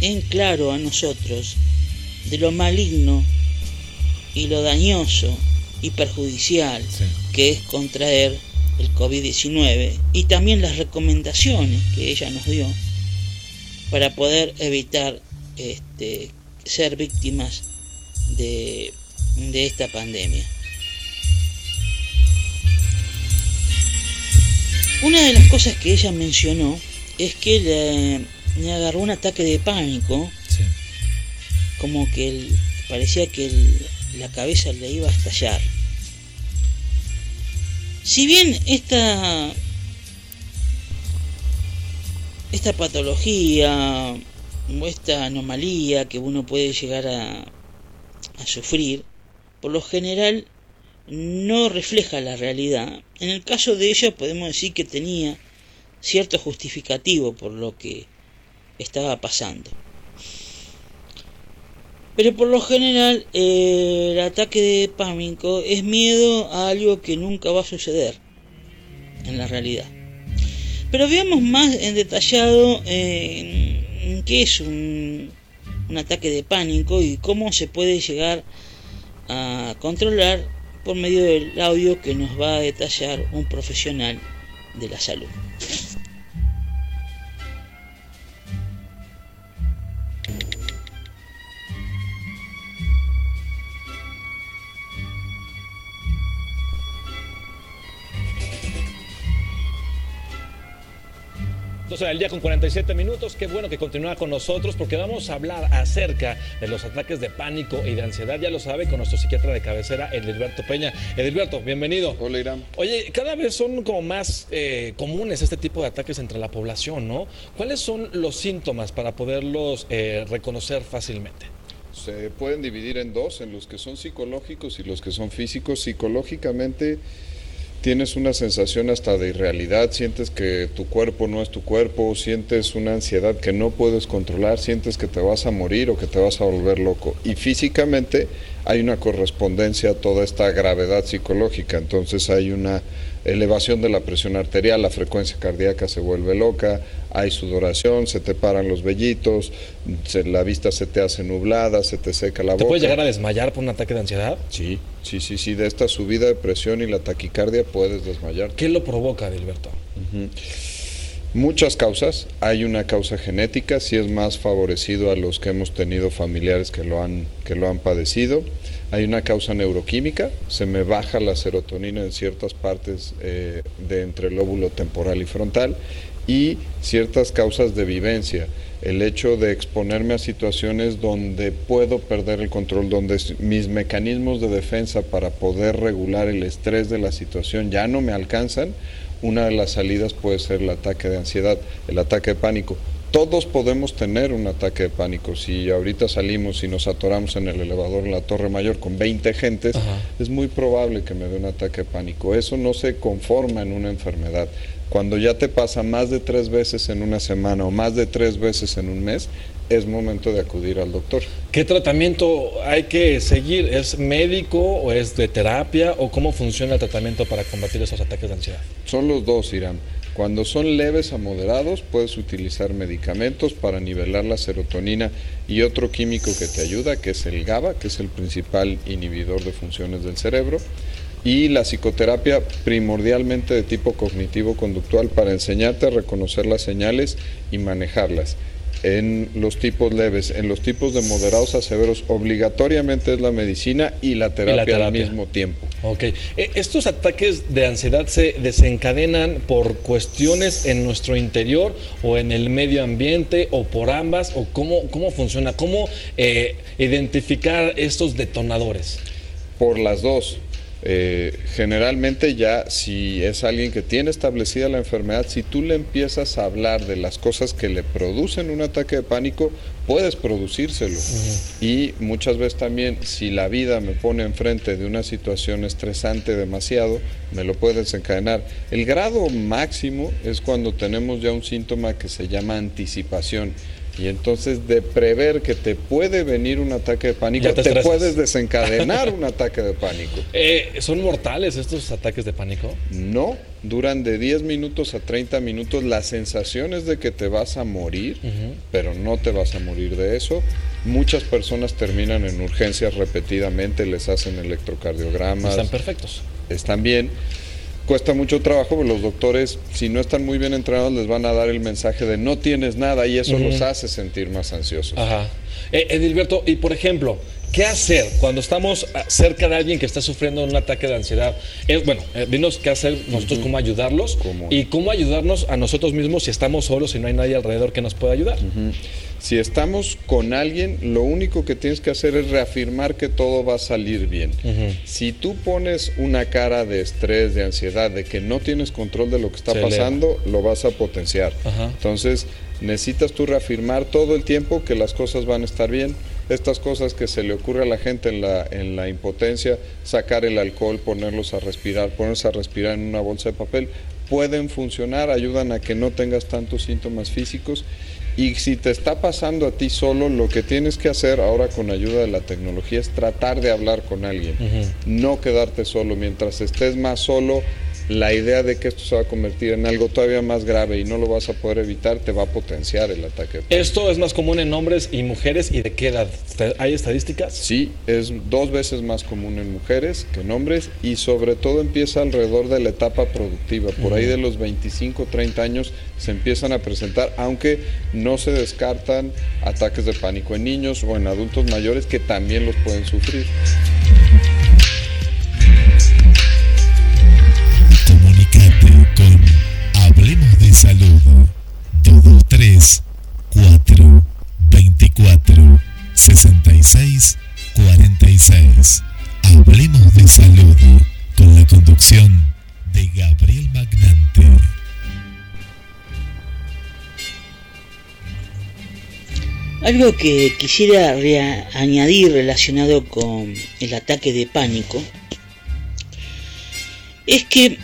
en claro a nosotros de lo maligno y lo dañoso y perjudicial que es contraer el COVID-19 y también las recomendaciones que ella nos dio para poder evitar este, ser víctimas de, de esta pandemia. Una de las cosas que ella mencionó es que le, le agarró un ataque de pánico, como que el- parecía que el- la cabeza le iba a estallar. Si bien esta esta patología o esta anomalía que uno puede llegar a, a sufrir, por lo general no refleja la realidad. En el caso de ella podemos decir que tenía cierto justificativo por lo que estaba pasando. Pero por lo general eh, el ataque de pánico es miedo a algo que nunca va a suceder en la realidad. Pero veamos más en detallado eh, qué es un ataque de pánico y cómo se puede llegar a controlar por medio del audio que nos va a detallar un profesional de la salud. Entonces, al día con 47 minutos, qué bueno que continúa con nosotros porque vamos a hablar acerca de los ataques de pánico y de ansiedad, ya lo sabe, con nuestro psiquiatra de cabecera, Edilberto Peña. Edilberto, bienvenido. Hola, Irán. Oye, cada vez son como más eh, comunes este tipo de ataques entre la población, ¿no? ¿Cuáles son los síntomas para poderlos eh, reconocer fácilmente? Se pueden dividir en dos, en los que son psicológicos y los que son físicos. Psicológicamente tienes una sensación hasta de irrealidad, sientes que tu cuerpo no es tu cuerpo, sientes una ansiedad que no puedes controlar, sientes que te vas a morir o que te vas a volver loco. Y físicamente hay una correspondencia a toda esta gravedad psicológica, entonces hay una elevación de la presión arterial, la frecuencia cardíaca se vuelve loca, hay sudoración, se te paran los vellitos, se- la vista se te hace nublada, se te seca la ¿Te boca. puedes llegar a desmayar por un ataque de ansiedad? Sí, sí, sí, sí, de esta subida de presión y la taquicardia puedes desmayar. ¿Qué lo provoca, Edilberto? Muchas causas. Hay una causa genética, si es más favorecido a los que hemos tenido familiares que lo han, que lo han padecido. Hay una causa neuroquímica, se me baja la serotonina en ciertas partes eh, de entre el lóbulo temporal y frontal. Y ciertas causas de vivencia, el hecho de exponerme a situaciones donde puedo perder el control, donde mis mecanismos de defensa para poder regular el estrés de la situación ya no me alcanzan, una de las salidas puede ser el ataque de ansiedad, el ataque de pánico. Todos podemos tener un ataque de pánico. Si ahorita salimos y nos atoramos en el elevador en la Torre Mayor con 20 gentes, es muy probable que me dé un ataque de pánico. Eso no se conforma en una enfermedad. Cuando ya te pasa más de tres veces en una semana o más de tres veces en un mes, es momento de acudir al doctor. ¿Qué tratamiento hay que seguir? ¿Es médico o es de terapia o cómo funciona el tratamiento para combatir esos ataques de ansiedad? Son los dos, Irán. Cuando son leves a moderados, puedes utilizar medicamentos para nivelar la serotonina y otro químico que te ayuda, que es el GABA, que es el principal inhibidor de funciones del cerebro. Y la psicoterapia primordialmente de tipo cognitivo-conductual para enseñarte a reconocer las señales y manejarlas. En los tipos leves, en los tipos de moderados a severos, obligatoriamente es la medicina y la terapia, al terapia. mismo tiempo. Ok. Eh, ¿Estos ataques de ansiedad se desencadenan por cuestiones en nuestro interior o en el medio ambiente o por ambas? ¿O cómo, cómo funciona? ¿Cómo eh, identificar estos detonadores? Por las dos. Eh, generalmente ya si es alguien que tiene establecida la enfermedad, si tú le empiezas a hablar de las cosas que le producen un ataque de pánico, puedes producírselo. Y muchas veces también si la vida me pone enfrente de una situación estresante demasiado, me lo puede desencadenar. El grado máximo es cuando tenemos ya un síntoma que se llama anticipación. Y entonces de prever que te puede venir un ataque de pánico, Ya te puedes desencadenar un ataque de pánico. Eh, ¿Son mortales estos ataques de pánico? No, duran de 10 minutos a 30 minutos. La sensación es de que te vas a morir, pero no te vas a morir de eso. Muchas personas terminan en urgencias repetidamente, les hacen electrocardiogramas. Están perfectos. Están bien. Cuesta mucho trabajo, porque los doctores, si no están muy bien entrenados, les van a dar el mensaje de no tienes nada y eso los hace sentir más ansiosos. Ajá. Eh, Edilberto, y por ejemplo, ¿qué hacer cuando estamos ah, cerca de alguien que está sufriendo un ataque de ansiedad? Es, bueno, eh, dinos qué hacer nosotros, cómo ayudarlos y cómo ayudarnos a nosotros mismos si estamos solos y no hay nadie alrededor que nos pueda ayudar. Si estamos con alguien, lo único que tienes que hacer es reafirmar que todo va a salir bien. Si tú pones una cara de estrés, de ansiedad, de que no tienes control de lo que está Se eleva. pasando, lo vas a potenciar. Entonces, necesitas tú reafirmar todo el tiempo que las cosas van a estar bien. Estas cosas que se le ocurre a la gente en la, en la impotencia, sacar el alcohol, ponerlos a respirar, ponerse a respirar en una bolsa de papel, pueden funcionar, ayudan a que no tengas tantos síntomas físicos. Y si te está pasando a ti solo, lo que tienes que hacer ahora con ayuda de la tecnología es tratar de hablar con alguien, no quedarte solo. Mientras estés más solo, la idea de que esto se va a convertir en algo todavía más grave y no lo vas a poder evitar, te va a potenciar el ataque. ¿Esto es más común en hombres y mujeres y de qué edad? ¿Hay estadísticas? Sí, es dos veces más común en mujeres que en hombres y sobre todo empieza alrededor de la etapa productiva. Por ahí de los 25, 30 años se empiezan a presentar, aunque no se descartan ataques de pánico en niños o en adultos mayores que también los pueden sufrir. Hablemos de Salud 223 4 24 66 46. Hablemos de Salud con la conducción de Gabriel Magnante. Algo que quisiera añadir relacionado con el ataque de pánico es que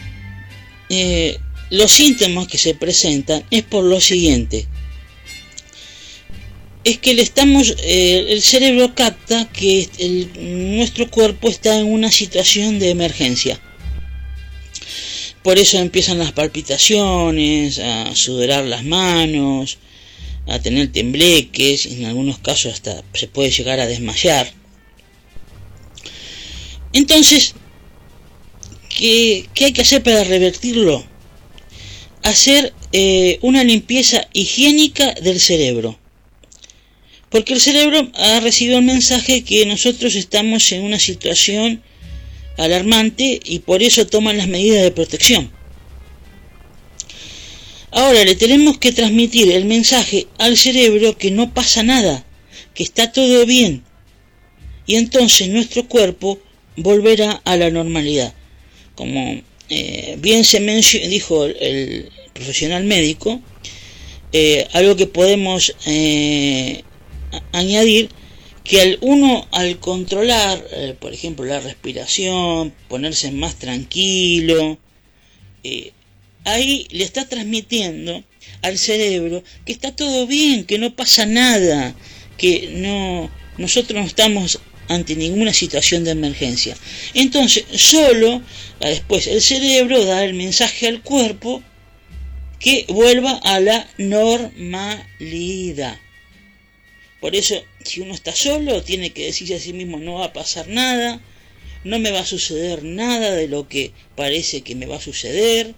eh, los síntomas que se presentan es por lo siguiente. Es que le estamos, eh, el cerebro capta que nuestro cuerpo está en una situación de emergencia. Por eso empiezan las palpitaciones, a sudorar las manos, a tener tembleques, en algunos casos hasta se puede llegar a desmayar. Entonces, ¿qué, qué hay que hacer para revertirlo? Hacer eh, una limpieza higiénica del cerebro. Porque el cerebro ha recibido el mensaje que nosotros estamos en una situación alarmante y por eso toman las medidas de protección. Ahora le tenemos que transmitir el mensaje al cerebro que no pasa nada, que está todo bien. Y entonces nuestro cuerpo volverá a la normalidad. Como eh, bien se dijo el, profesional médico, eh, algo que podemos eh, añadir que al uno al controlar, por ejemplo, la respiración, ponerse más tranquilo, ahí le está transmitiendo al cerebro que está todo bien, que no pasa nada, que no nosotros no estamos ante ninguna situación de emergencia. Entonces, solo después el cerebro da el mensaje al cuerpo que vuelva a la normalidad. Por eso, si uno está solo, tiene que decirse a sí mismo, no va a pasar nada, no me va a suceder nada de lo que parece que me va a suceder,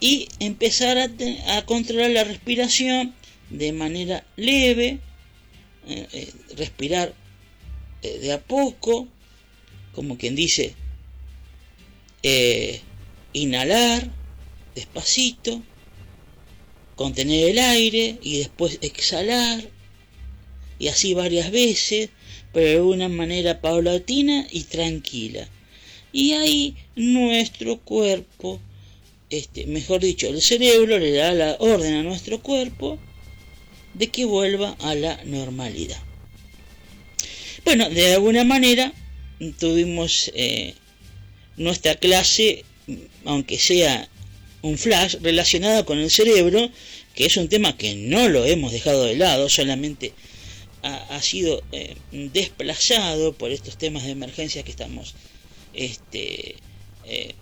y empezar a controlar la respiración de manera leve, eh, eh, respirar eh, de a poco, como quien dice, eh, inhalar despacito, contener el aire y después exhalar, y así varias veces, pero de una manera paulatina y tranquila. Y ahí nuestro cuerpo, este, mejor dicho, el cerebro le da la orden a nuestro cuerpo de que vuelva a la normalidad. Bueno, de alguna manera tuvimos eh, nuestra clase, aunque sea un flash relacionada con el cerebro, que es un tema que no lo hemos dejado de lado, solamente ha, sido eh, desplazado por estos temas de emergencia que estamos este, eh,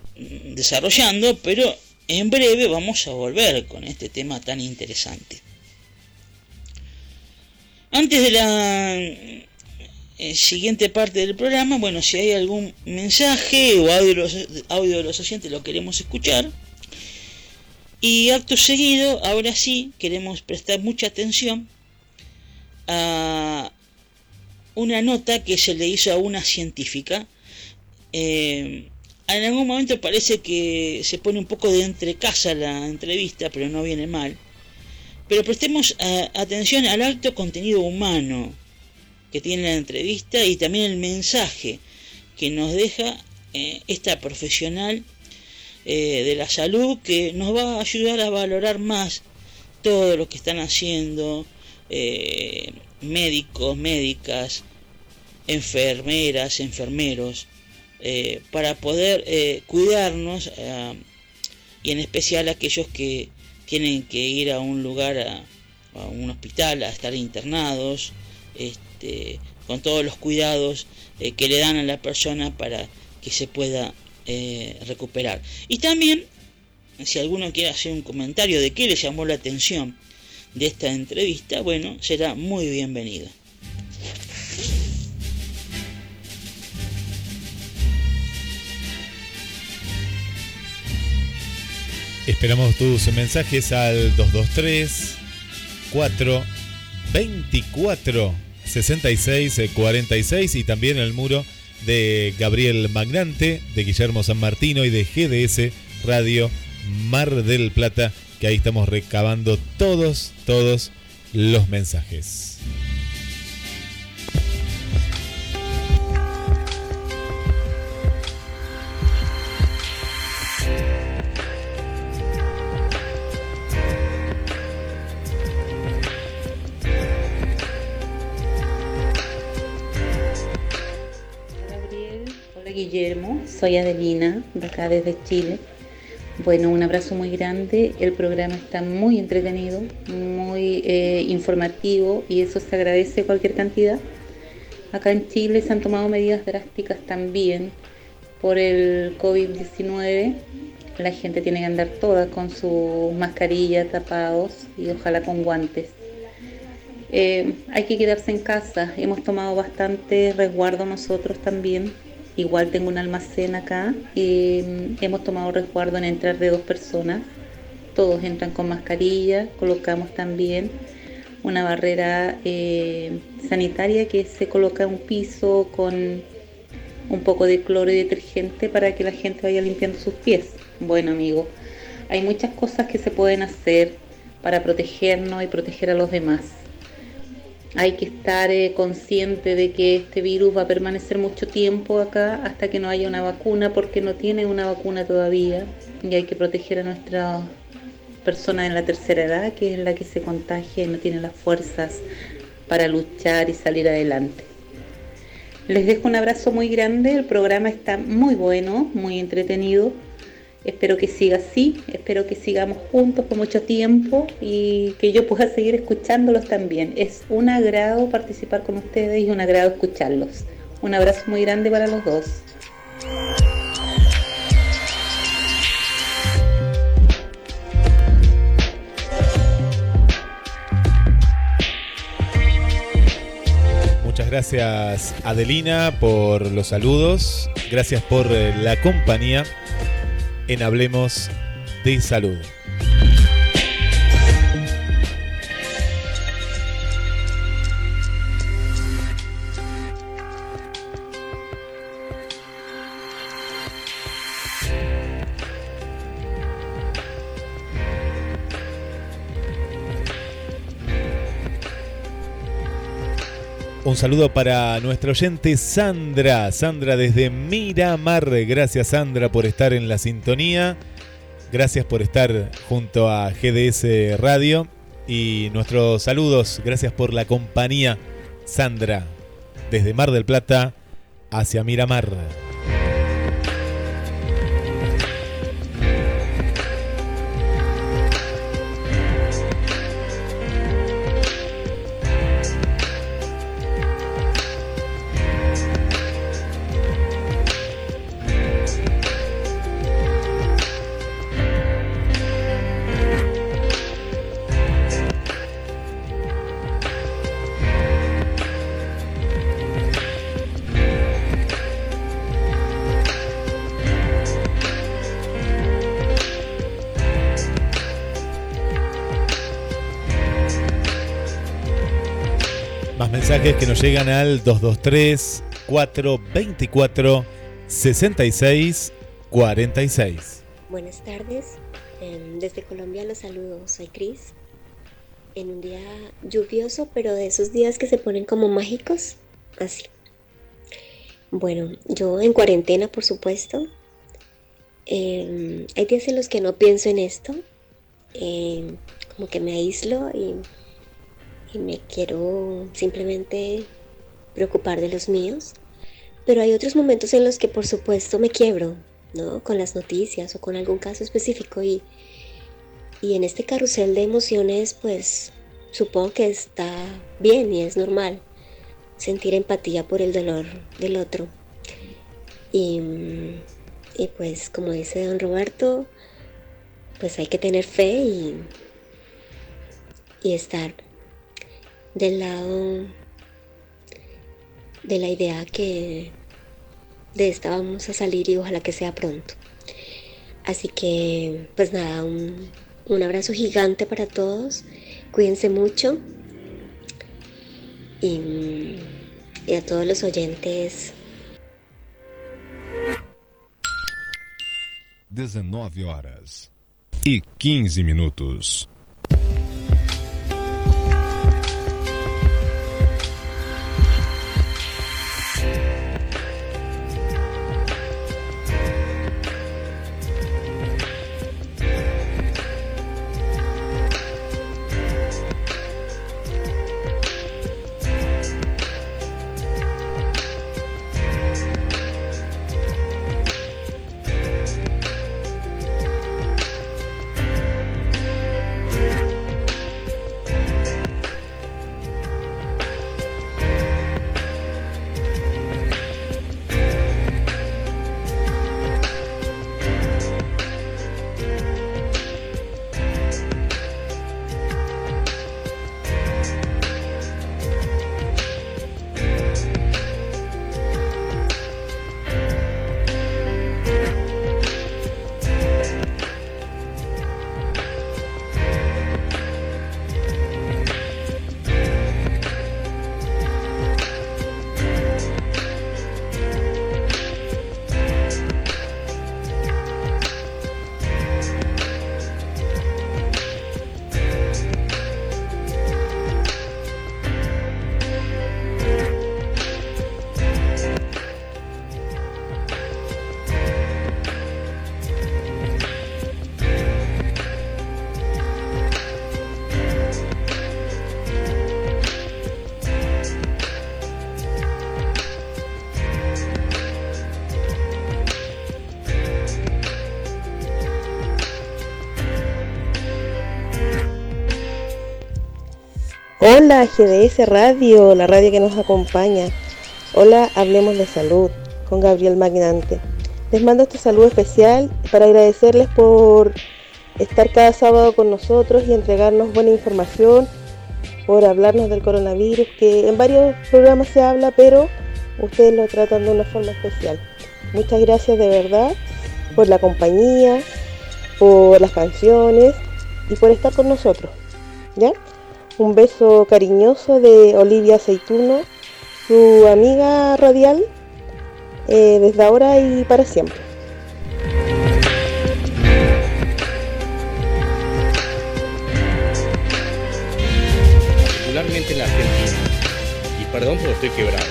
desarrollando, pero en breve vamos a volver con este tema tan interesante. Antes de la eh, siguiente parte del programa, bueno, si hay algún mensaje o audio de los, audio de los lo queremos escuchar. Y acto seguido, ahora sí, queremos prestar mucha atención a una nota que se le hizo a una científica. Eh, en algún momento parece que se pone un poco de entrecasa la entrevista, pero no viene mal. Pero prestemos eh, atención al alto contenido humano que tiene la entrevista y también el mensaje que nos deja eh, esta profesional eh, de la salud que nos va a ayudar a valorar más todo lo que están haciendo médicos, médicas, enfermeras, enfermeros, eh, para poder eh, cuidarnos eh, y en especial aquellos que tienen que ir a un lugar, a, un hospital, a estar internados, este, con todos los cuidados que le dan a la persona para que se pueda recuperar. Y también, si alguno quiere hacer un comentario de qué le llamó la atención de esta entrevista, bueno, será muy bienvenido. Esperamos tus mensajes al 223 4 24 66 46 y también el muro de Gabriel Magnante, de Guillermo San Martino y de GDS Radio Mar del Plata, que ahí estamos recabando todos, todos los mensajes. Soy Adelina, de acá desde Chile. Bueno, un abrazo muy grande. El programa está muy entretenido, muy eh, informativo y eso se agradece cualquier cantidad. Acá en Chile se han tomado medidas drásticas también por el COVID-19. La gente tiene que andar toda con su mascarilla, tapados y ojalá con guantes. Eh, hay que quedarse en casa. Hemos tomado bastante resguardo nosotros también Igual tengo un almacén acá y mm, hemos tomado resguardo en entrar de dos personas. Todos entran con mascarilla, colocamos también una barrera eh, sanitaria que se coloca un piso con un poco de cloro y detergente para que la gente vaya limpiando sus pies. Bueno amigos, hay muchas cosas que se pueden hacer para protegernos y proteger a los demás. Hay que estar eh, consciente de que este virus va a permanecer mucho tiempo acá hasta que no haya una vacuna, porque no tiene una vacuna todavía. Y hay que proteger a nuestra persona en la tercera edad, que es la que se contagia y no tiene las fuerzas para luchar y salir adelante. Les dejo un abrazo muy grande, el programa está muy bueno, muy entretenido. Espero que siga así, espero que sigamos juntos por mucho tiempo y que yo pueda seguir escuchándolos también. Es un agrado participar con ustedes y un agrado escucharlos. Un abrazo muy grande para los dos. Muchas gracias Adelina por los saludos, gracias por eh, la compañía en Hablemos de Salud. Un saludo para nuestra oyente Sandra. Sandra desde Miramar. Gracias Sandra por estar en la sintonía. Gracias por estar junto a GDS Radio. Y nuestros saludos. Gracias por la compañía Sandra. Desde Mar del Plata hacia Miramar. Mensajes que nos llegan al 223 424 66 46. Buenas tardes, em, desde Colombia los saludo, soy Cris. En un día lluvioso, pero de esos días que se ponen como mágicos, así. Bueno, yo en cuarentena, por supuesto. Em, hay días en los que no pienso en esto, em, como que me aíslo y, y me quiero simplemente preocupar de los míos. Pero hay otros momentos en los que por supuesto me quiebro, ¿no? Con las noticias o con algún caso específico y, y en este carrusel de emociones pues supongo que está bien y es normal sentir empatía por el dolor del otro. Y, y pues como dice don Roberto, pues hay que tener fe y, y estar del lado de la idea que de esta vamos a salir y ojalá que sea pronto. Así que, pues nada, un, un abrazo gigante para todos. Cuídense mucho. Y, y a todos los oyentes, 19 horas e 15 minutos. Hola GDS Radio, la radio que nos acompaña. Hola, hablemos de salud con Gabriel Magnante. Les mando este saludo especial para agradecerles por estar cada sábado con nosotros y entregarnos buena información, por hablarnos del coronavirus, que en varios programas se habla, pero ustedes lo tratan de una forma especial. Muchas gracias de verdad por la compañía, por las canciones y por estar con nosotros. ¿Ya? Un beso cariñoso de Olivia Aceituno, su amiga radial, eh, desde ahora y para siempre. particularmente en la Argentina. Y perdón porque estoy quebrado.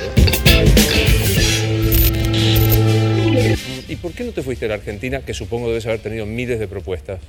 ¿Y por qué no te fuiste a la Argentina, que supongo debes haber tenido miles de propuestas?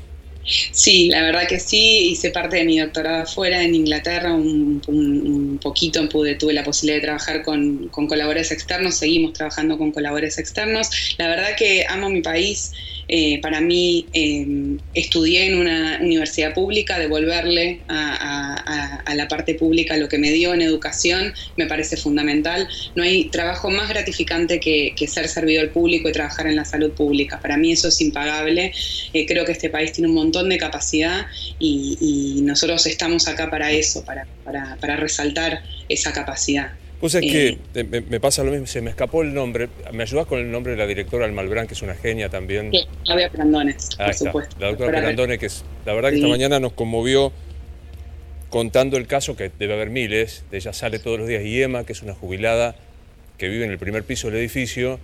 Sí, la verdad que sí, hice parte de mi doctorado afuera en Inglaterra, un, un- poquito pude, tuve la posibilidad de trabajar con, con colaboradores externos, seguimos trabajando con colaboradores externos. La verdad que amo mi país, eh, para mí eh, estudié en una universidad pública, devolverle a, la parte pública lo que me dio en educación me parece fundamental. No hay trabajo más gratificante que, ser servidor público y trabajar en la salud pública. Para mí eso es impagable. Eh, creo que este país tiene un montón de capacidad y, nosotros estamos acá para eso, para resaltar esa capacidad. Pues es que me, me pasa lo mismo, se me escapó el nombre. ¿Me ayudas con el nombre de la directora Almalbrán, que es una genia también? Sí, Claudia por está, supuesto. la doctora Para- Perandone, que es, la verdad que Sí. esta mañana nos conmovió contando el caso, que debe haber miles, de ella sale todos los días, y Emma, que es una jubilada que vive en el primer piso del edificio,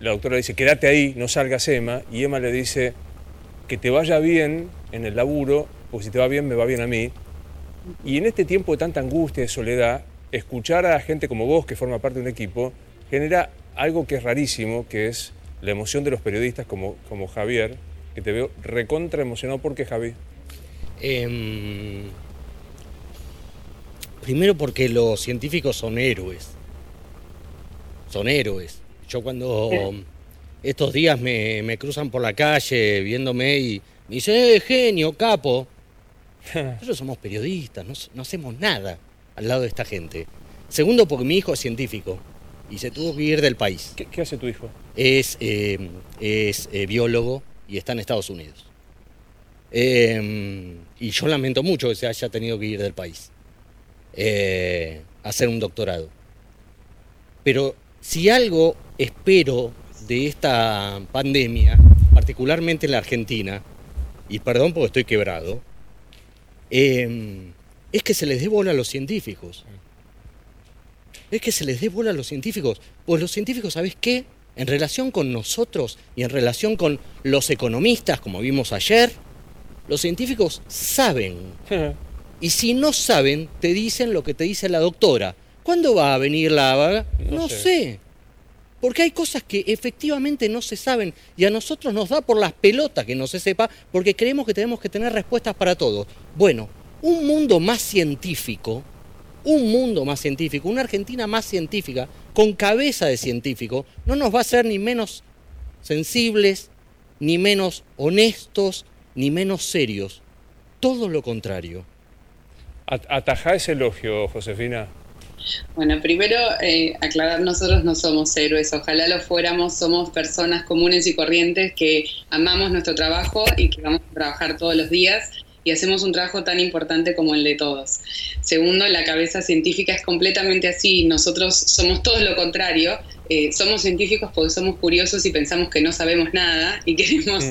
la doctora le dice, quédate ahí, no salgas Emma, y Emma le dice, que te vaya bien en el laburo, porque si te va bien, me va bien a mí. Y en este tiempo de tanta angustia, de soledad, escuchar a gente como vos, que forma parte de un equipo, genera algo que es rarísimo, que es la emoción de los periodistas como, como Javier, que te veo recontra emocionado. ¿Por qué, Javi? Em, primero porque los científicos son héroes. Son héroes. Yo cuando estos días me, me cruzan por la calle viéndome y me dicen, eh, genio, capo. Nosotros somos periodistas, no, no hacemos nada al lado de esta gente. Segundo porque mi hijo es científico y se tuvo que ir del país. ¿Qué, qué hace tu hijo? Es, eh, es eh, biólogo y está en Estados Unidos. Eh, y yo lamento mucho que se haya tenido que ir del país eh, a hacer un doctorado. Pero si algo espero de esta pandemia, particularmente en la Argentina, y perdón porque estoy quebrado, eh, es que se les dé bola a los científicos. Es que se les dé bola a los científicos. Pues los científicos, ¿sabes qué? En relación con nosotros y en relación con los economistas, como vimos ayer, los científicos saben. Y si no saben, te dicen lo que te dice la doctora. ¿Cuándo va a venir la vaga? No No, sé. sé. Porque hay cosas que efectivamente no se saben y a nosotros nos da por las pelotas que no se sepa porque creemos que tenemos que tener respuestas para todo. Bueno, un mundo más científico, un mundo más científico, una Argentina más científica, con cabeza de científico, no nos va a hacer ni menos sensibles, ni menos honestos, ni menos serios. Todo lo contrario. At- Atajá ese elogio, Josefina. Bueno, primero eh, aclarar, nosotros no somos héroes, ojalá lo fuéramos, somos personas comunes y corrientes que amamos nuestro trabajo y que vamos a trabajar todos los días y hacemos un trabajo tan importante como el de todos. Segundo, la cabeza científica es completamente así, nosotros somos todo lo contrario, eh, somos científicos porque somos curiosos y pensamos que no sabemos nada y queremos,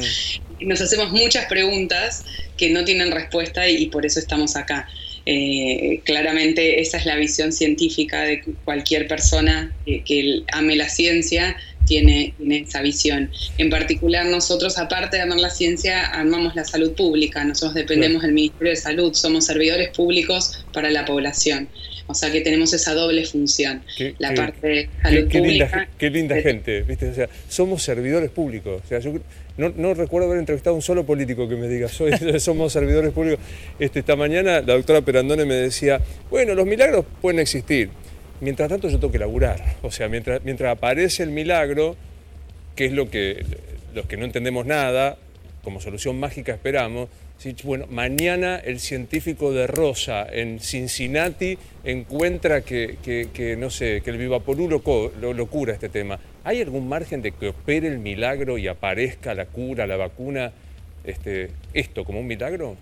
nos hacemos muchas preguntas que no tienen respuesta y, y por eso estamos acá. Eh, claramente esa es la visión científica de cualquier persona que, que ame la ciencia, tiene, tiene esa visión. En particular nosotros, aparte de amar la ciencia, amamos la salud pública. Nosotros dependemos del Ministerio de Salud, somos servidores públicos para la población. O sea que tenemos esa doble función. Qué- la qué- parte de salud qué linda, pública. ge- qué linda gente, ¿viste? O sea, somos servidores públicos. O sea, yo no, no recuerdo haber entrevistado a un solo político que me diga, soy, somos servidores públicos. Este, esta mañana la doctora Perandone me decía, bueno, los milagros pueden existir. Mientras tanto yo tengo que laburar. O sea, mientras, mientras aparece el milagro, que es lo que los que no entendemos nada, como solución mágica esperamos, bueno, mañana el científico de Rosa en Cincinnati encuentra que, no sé, que el Vivaporú lo, lo- lo cura este tema. ¿Hay algún margen de que opere el milagro y aparezca la cura, la vacuna, este, esto como un milagro?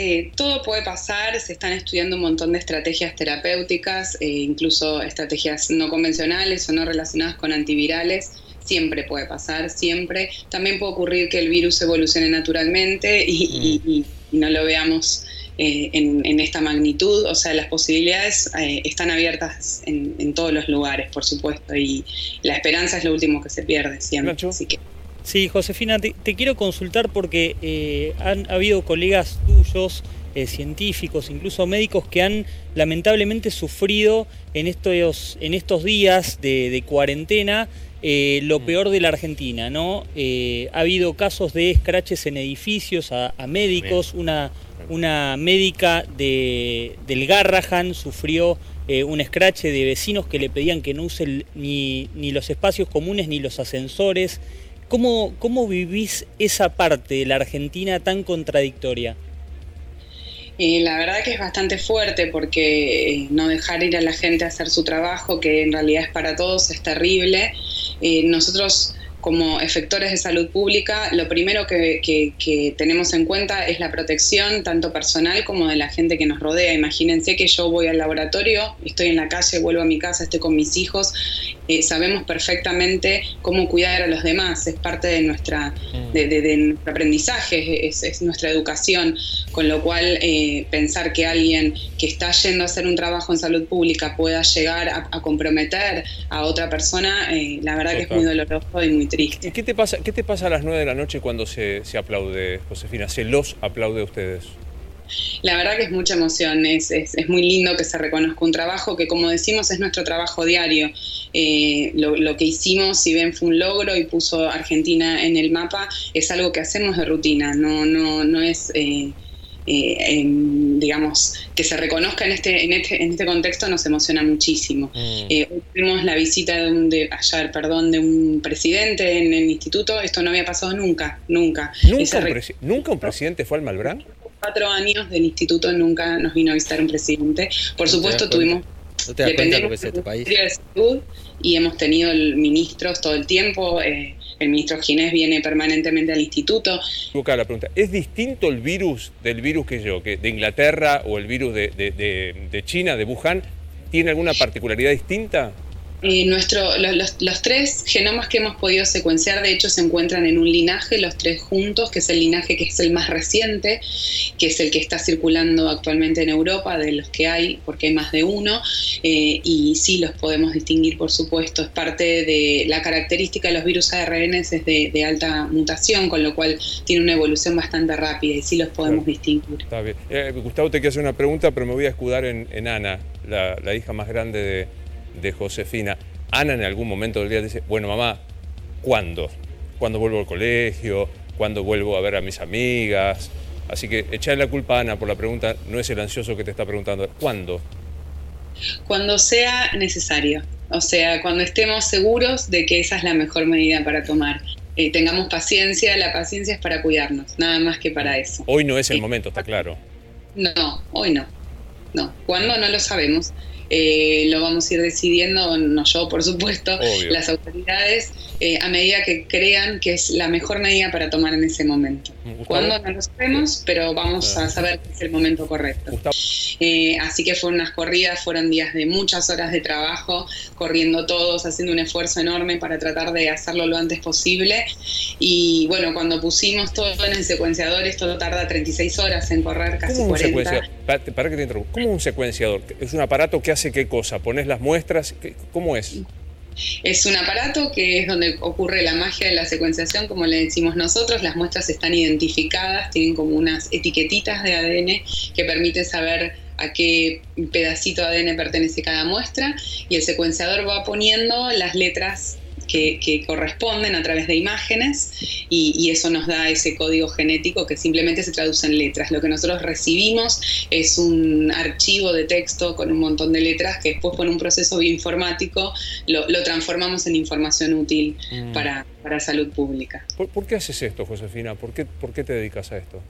Eh, todo puede pasar, se están estudiando un montón de estrategias terapéuticas, eh, incluso estrategias no convencionales o no relacionadas con antivirales. Siempre puede pasar, siempre. También puede ocurrir que el virus evolucione naturalmente y, y- y- y no lo veamos eh, en, en esta magnitud. O sea, las posibilidades eh, están abiertas en, en todos los lugares, por supuesto, y la esperanza es lo último que se pierde siempre. Así que Sí, Josefina, te, te quiero consultar porque eh, han habido colegas tuyos, eh, científicos, incluso médicos, que han lamentablemente sufrido en estos, en estos días de, de cuarentena eh, lo peor de la Argentina, ¿no? Eh, ha habido casos de escraches en edificios a, a médicos, una, una médica de, del Garrahan sufrió eh, un escrache de vecinos que le pedían que no use ni, ni los espacios comunes ni los ascensores. ¿Cómo, ¿Cómo vivís esa parte de la Argentina tan contradictoria? Eh, la verdad que es bastante fuerte porque eh, no dejar ir a la gente a hacer su trabajo, que en realidad es para todos, es terrible. Eh, nosotros como efectores de salud pública, lo primero que, que- que tenemos en cuenta es la protección tanto personal como de la gente que nos rodea. Imagínense que yo voy al laboratorio, estoy en la calle, vuelvo a mi casa, estoy con mis hijos eh, sabemos perfectamente cómo cuidar a los demás, es parte de, nuestra, Mm. de, de- de nuestro aprendizaje, es, es nuestra educación, con lo cual eh, pensar que alguien que está yendo a hacer un trabajo en salud pública pueda llegar a, a comprometer a otra persona, eh, la verdad que es Total. muy doloroso y muy triste. ¿Y qué te pasa, qué te pasa a las 9 de la noche cuando se, se aplaude, Josefina? ¿Se los aplaude a ustedes? La verdad que es mucha emoción, es, es- es muy lindo que se reconozca un trabajo que como decimos es nuestro trabajo diario. Eh, lo, lo que hicimos, si bien fue un logro y puso Argentina en el mapa, es algo que hacemos de rutina, no, no, no es... eh, eh, digamos, que se reconozca en este, en este, en este contexto nos emociona muchísimo. Eh, hoy tuvimos la visita de un, de, ayer, perdón, de un presidente en el instituto, esto no había pasado nunca, nunca. ¿Nunca un, ¿Nunca un presidente fue al Malbrán? cuatro años del instituto nunca nos vino a visitar un presidente. Por supuesto tuvimos ¿No te das cuenta lo dependemos que es este país? De Salud y hemos tenido el- ministros todo el tiempo. eh, el ministro Ginés viene permanentemente al instituto. La pregunta. ¿Es distinto el virus del virus que yo, que de Inglaterra o el virus de China, de Wuhan? ¿Tiene alguna particularidad distinta? Eh, nuestro, lo- los, los tres genomas que hemos podido secuenciar, de hecho, se encuentran en un linaje, los tres juntos, que es el linaje que es el más reciente, que es el que está circulando actualmente en Europa, de los que hay, porque hay más de uno, eh, y sí los podemos distinguir, por supuesto. Es parte de la característica de los virus ARN, es de, de alta mutación, con lo cual tiene una evolución bastante rápida y sí los podemos distinguir. Está bien. Eh, Gustavo, te quiero hacer una pregunta, pero me voy a escudar en, en Ana, la, la hija más grande de, de Josefina. Ana en algún momento del día dice, bueno, mamá, ¿cuándo? ¿Cuándo vuelvo al colegio? ¿Cuándo vuelvo a ver a mis amigas? Así que echarle la culpa a Ana por la pregunta, no es el ansioso que te está preguntando, ¿cuándo? Cuando sea necesario, o sea, cuando estemos seguros de que esa es la mejor medida para tomar. Eh, tengamos paciencia, la paciencia es para cuidarnos, nada más que para eso. Hoy no es el momento, está claro. No, hoy no. No, ¿cuándo? No lo sabemos. Eh, lo vamos a ir decidiendo, no yo por supuesto, Obvio. las autoridades, eh, a medida que crean que es la mejor medida para tomar en ese momento. ¿Cuándo? No lo sabemos, pero vamos a saber que es el momento correcto. Eh, así que fueron unas corridas, fueron días de muchas horas de trabajo, corriendo todos, haciendo un esfuerzo enorme para tratar de hacerlo lo antes posible. Y bueno, cuando pusimos todo en el secuenciador, esto tarda 36 horas en correr, casi ¿Cómo un 40. secuenciador? Para, para que te. ¿Cómo un secuenciador? ¿Es un aparato que hace qué cosa? ¿Pones las muestras? ¿Qué- ¿Cómo es? Es un aparato que es donde ocurre la magia de la secuenciación, como le decimos nosotros. Las muestras están identificadas, tienen como unas etiquetitas de ADN que permiten saber a qué pedacito de ADN pertenece cada muestra y el secuenciador va poniendo las letras que, que corresponden a través de imágenes y, y eso nos da ese código genético que simplemente se traduce en letras. Lo que nosotros recibimos es un archivo de texto con un montón de letras que después por un proceso bioinformático lo, lo transformamos en información útil Mm. para, para salud pública. ¿Por, por qué haces esto, Josefina? ¿Por qué, ¿Por qué te dedicas a esto?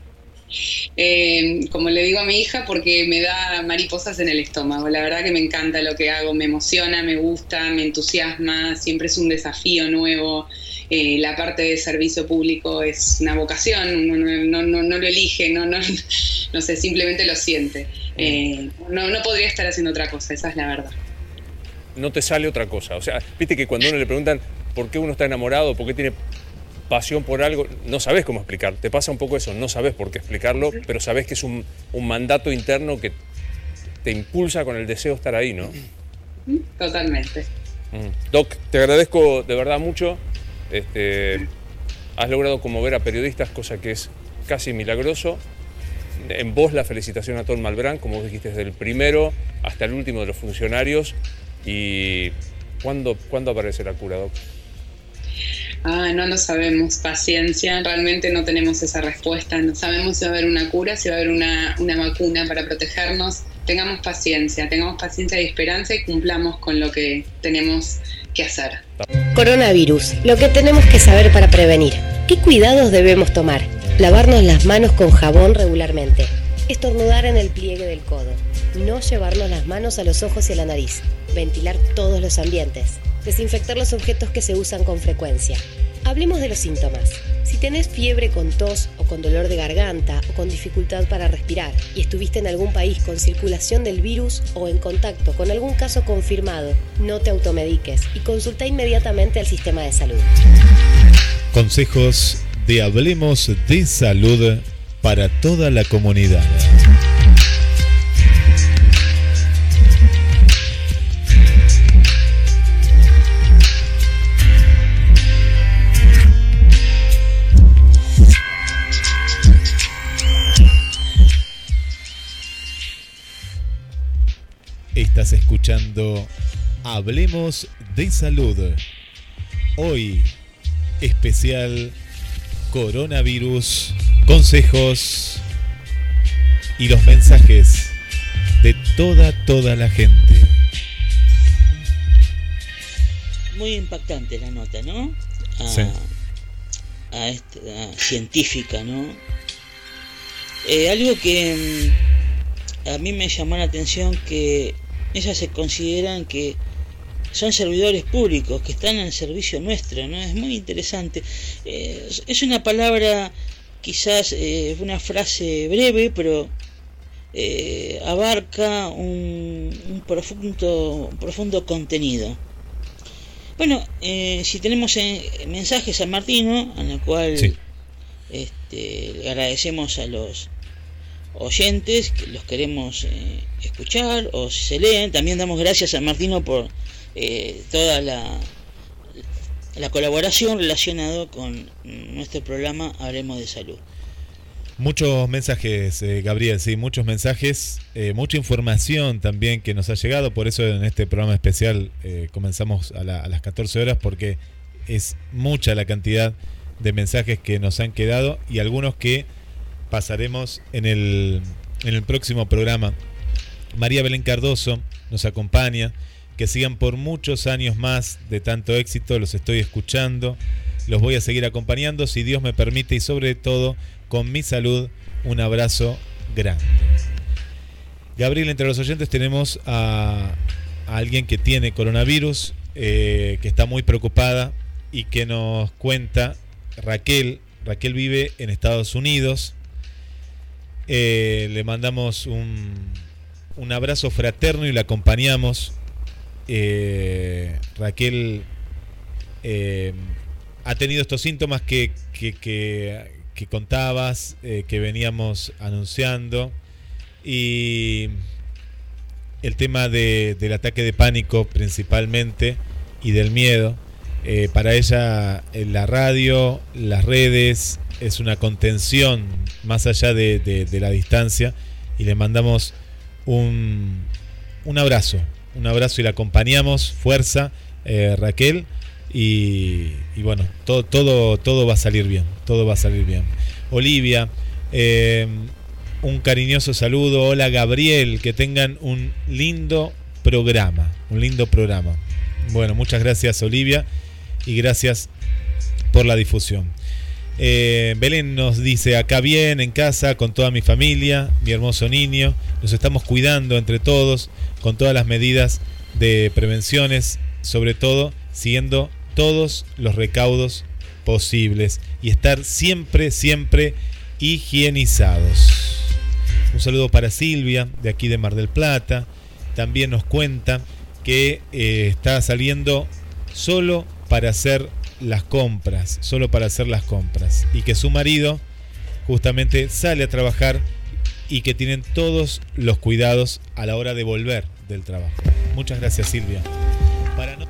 Eh, como le digo a mi hija, porque me da mariposas en el estómago. La verdad que me encanta lo que hago, me emociona, me gusta, me entusiasma, siempre es un desafío nuevo. Eh, la parte de servicio público es una vocación, uno no, no, no, no lo elige, no, no, no sé, simplemente lo siente. Eh, no, no podría estar haciendo otra cosa, esa es la verdad. No te sale otra cosa. O sea, viste que cuando uno le preguntan por qué uno está enamorado, por qué tiene pasión por algo, no sabes cómo explicar. Te pasa un poco eso, no sabes por qué explicarlo, pero sabes que es un, un mandato interno que te impulsa con el deseo de estar ahí, ¿no? Totalmente. Mm. Doc, te agradezco de verdad mucho. Este, has logrado conmover a periodistas, cosa que es casi milagroso. En vos la felicitación a Tom Malbrán, como vos dijiste, desde el primero hasta el último de los funcionarios. ¿Y cuándo, ¿cuándo aparece la cura, Doc? No lo sabemos, paciencia, realmente no tenemos esa respuesta, no sabemos si va a haber una cura, si va a haber una, una vacuna para protegernos, tengamos paciencia, tengamos paciencia y esperanza y cumplamos con lo que tenemos que hacer. Coronavirus, lo que tenemos que saber para prevenir. ¿Qué cuidados debemos tomar? Lavarnos las manos con jabón regularmente. Estornudar en el pliegue del codo. No llevarnos las manos a los ojos y a la nariz. Ventilar todos los ambientes. Desinfectar los objetos que se usan con frecuencia. Hablemos de los síntomas. Si tenés fiebre con tos o con dolor de garganta o con dificultad para respirar y estuviste en algún país con circulación del virus o en contacto con algún caso confirmado, no te automediques y consulta inmediatamente al sistema de salud. Consejos de Hablemos de Salud para toda la comunidad. Estás escuchando Hablemos de Salud. Hoy, especial coronavirus, consejos y los mensajes de toda, toda la gente. Muy impactante la nota, ¿no? A, Sí. a esta científica, ¿no? Eh, algo que mm, a mí me llamó la atención que ellas se consideran que son servidores públicos que están al servicio nuestro, ¿no? Es muy interesante. Eh, es- una palabra, quizás eh, una frase breve, pero eh, abarca un, un profundo, un profundo contenido. Bueno, eh, si tenemos mensajes a Martino, en la cual Sí. este, le agradecemos a los oyentes que los queremos eh, escuchar o si se leen. También damos gracias a Martino por eh, toda la, la colaboración relacionada con nuestro programa Hablemos de Salud. Muchos mensajes, eh, Gabriel, sí, muchos mensajes, eh, mucha información también que nos ha llegado, por eso en este programa especial comenzamos a las 14 horas porque es mucha la cantidad de mensajes que nos han quedado y algunos que pasaremos en el, en el próximo programa. María Belén Cardoso nos acompaña, que sigan por muchos años más de tanto éxito, los estoy escuchando, los voy a seguir acompañando si Dios me permite. Y sobre todo con mi salud, un abrazo grande. Gabriel, entre los oyentes tenemos a, alguien que tiene coronavirus, eh, que está muy preocupada y que nos cuenta, Raquel, Raquel vive en Estados Unidos, Eh, le mandamos un, un abrazo fraterno y la acompañamos. Eh, Raquel eh, ha tenido estos síntomas que, que, que- contabas, que veníamos anunciando. Y el tema de- del ataque de pánico principalmente y del miedo. Para ella la radio, las redes, es una contención más allá de, la distancia y le mandamos un, un abrazo, un abrazo y la acompañamos, fuerza, eh, Raquel, y, y bueno, todo, todo, todo va a salir bien, todo va a salir bien. Olivia, eh, un cariñoso saludo, hola Gabriel, que tengan un lindo programa, un lindo programa. Bueno, muchas gracias Olivia y gracias por la difusión. Eh, Belén nos dice, acá bien, en casa, con toda mi familia, mi hermoso niño, nos estamos cuidando entre todos, con todas las medidas de prevenciones, sobre todo siguiendo todos los recaudos posibles y estar siempre, siempre higienizados. Un saludo para Silvia, de aquí de Mar del Plata. También nos cuenta que eh, está saliendo solo para hacer las compras, solo para hacer las compras. Y que su marido justamente sale a trabajar y que tienen todos los cuidados a la hora de volver del trabajo. Muchas gracias Silvia. Para no-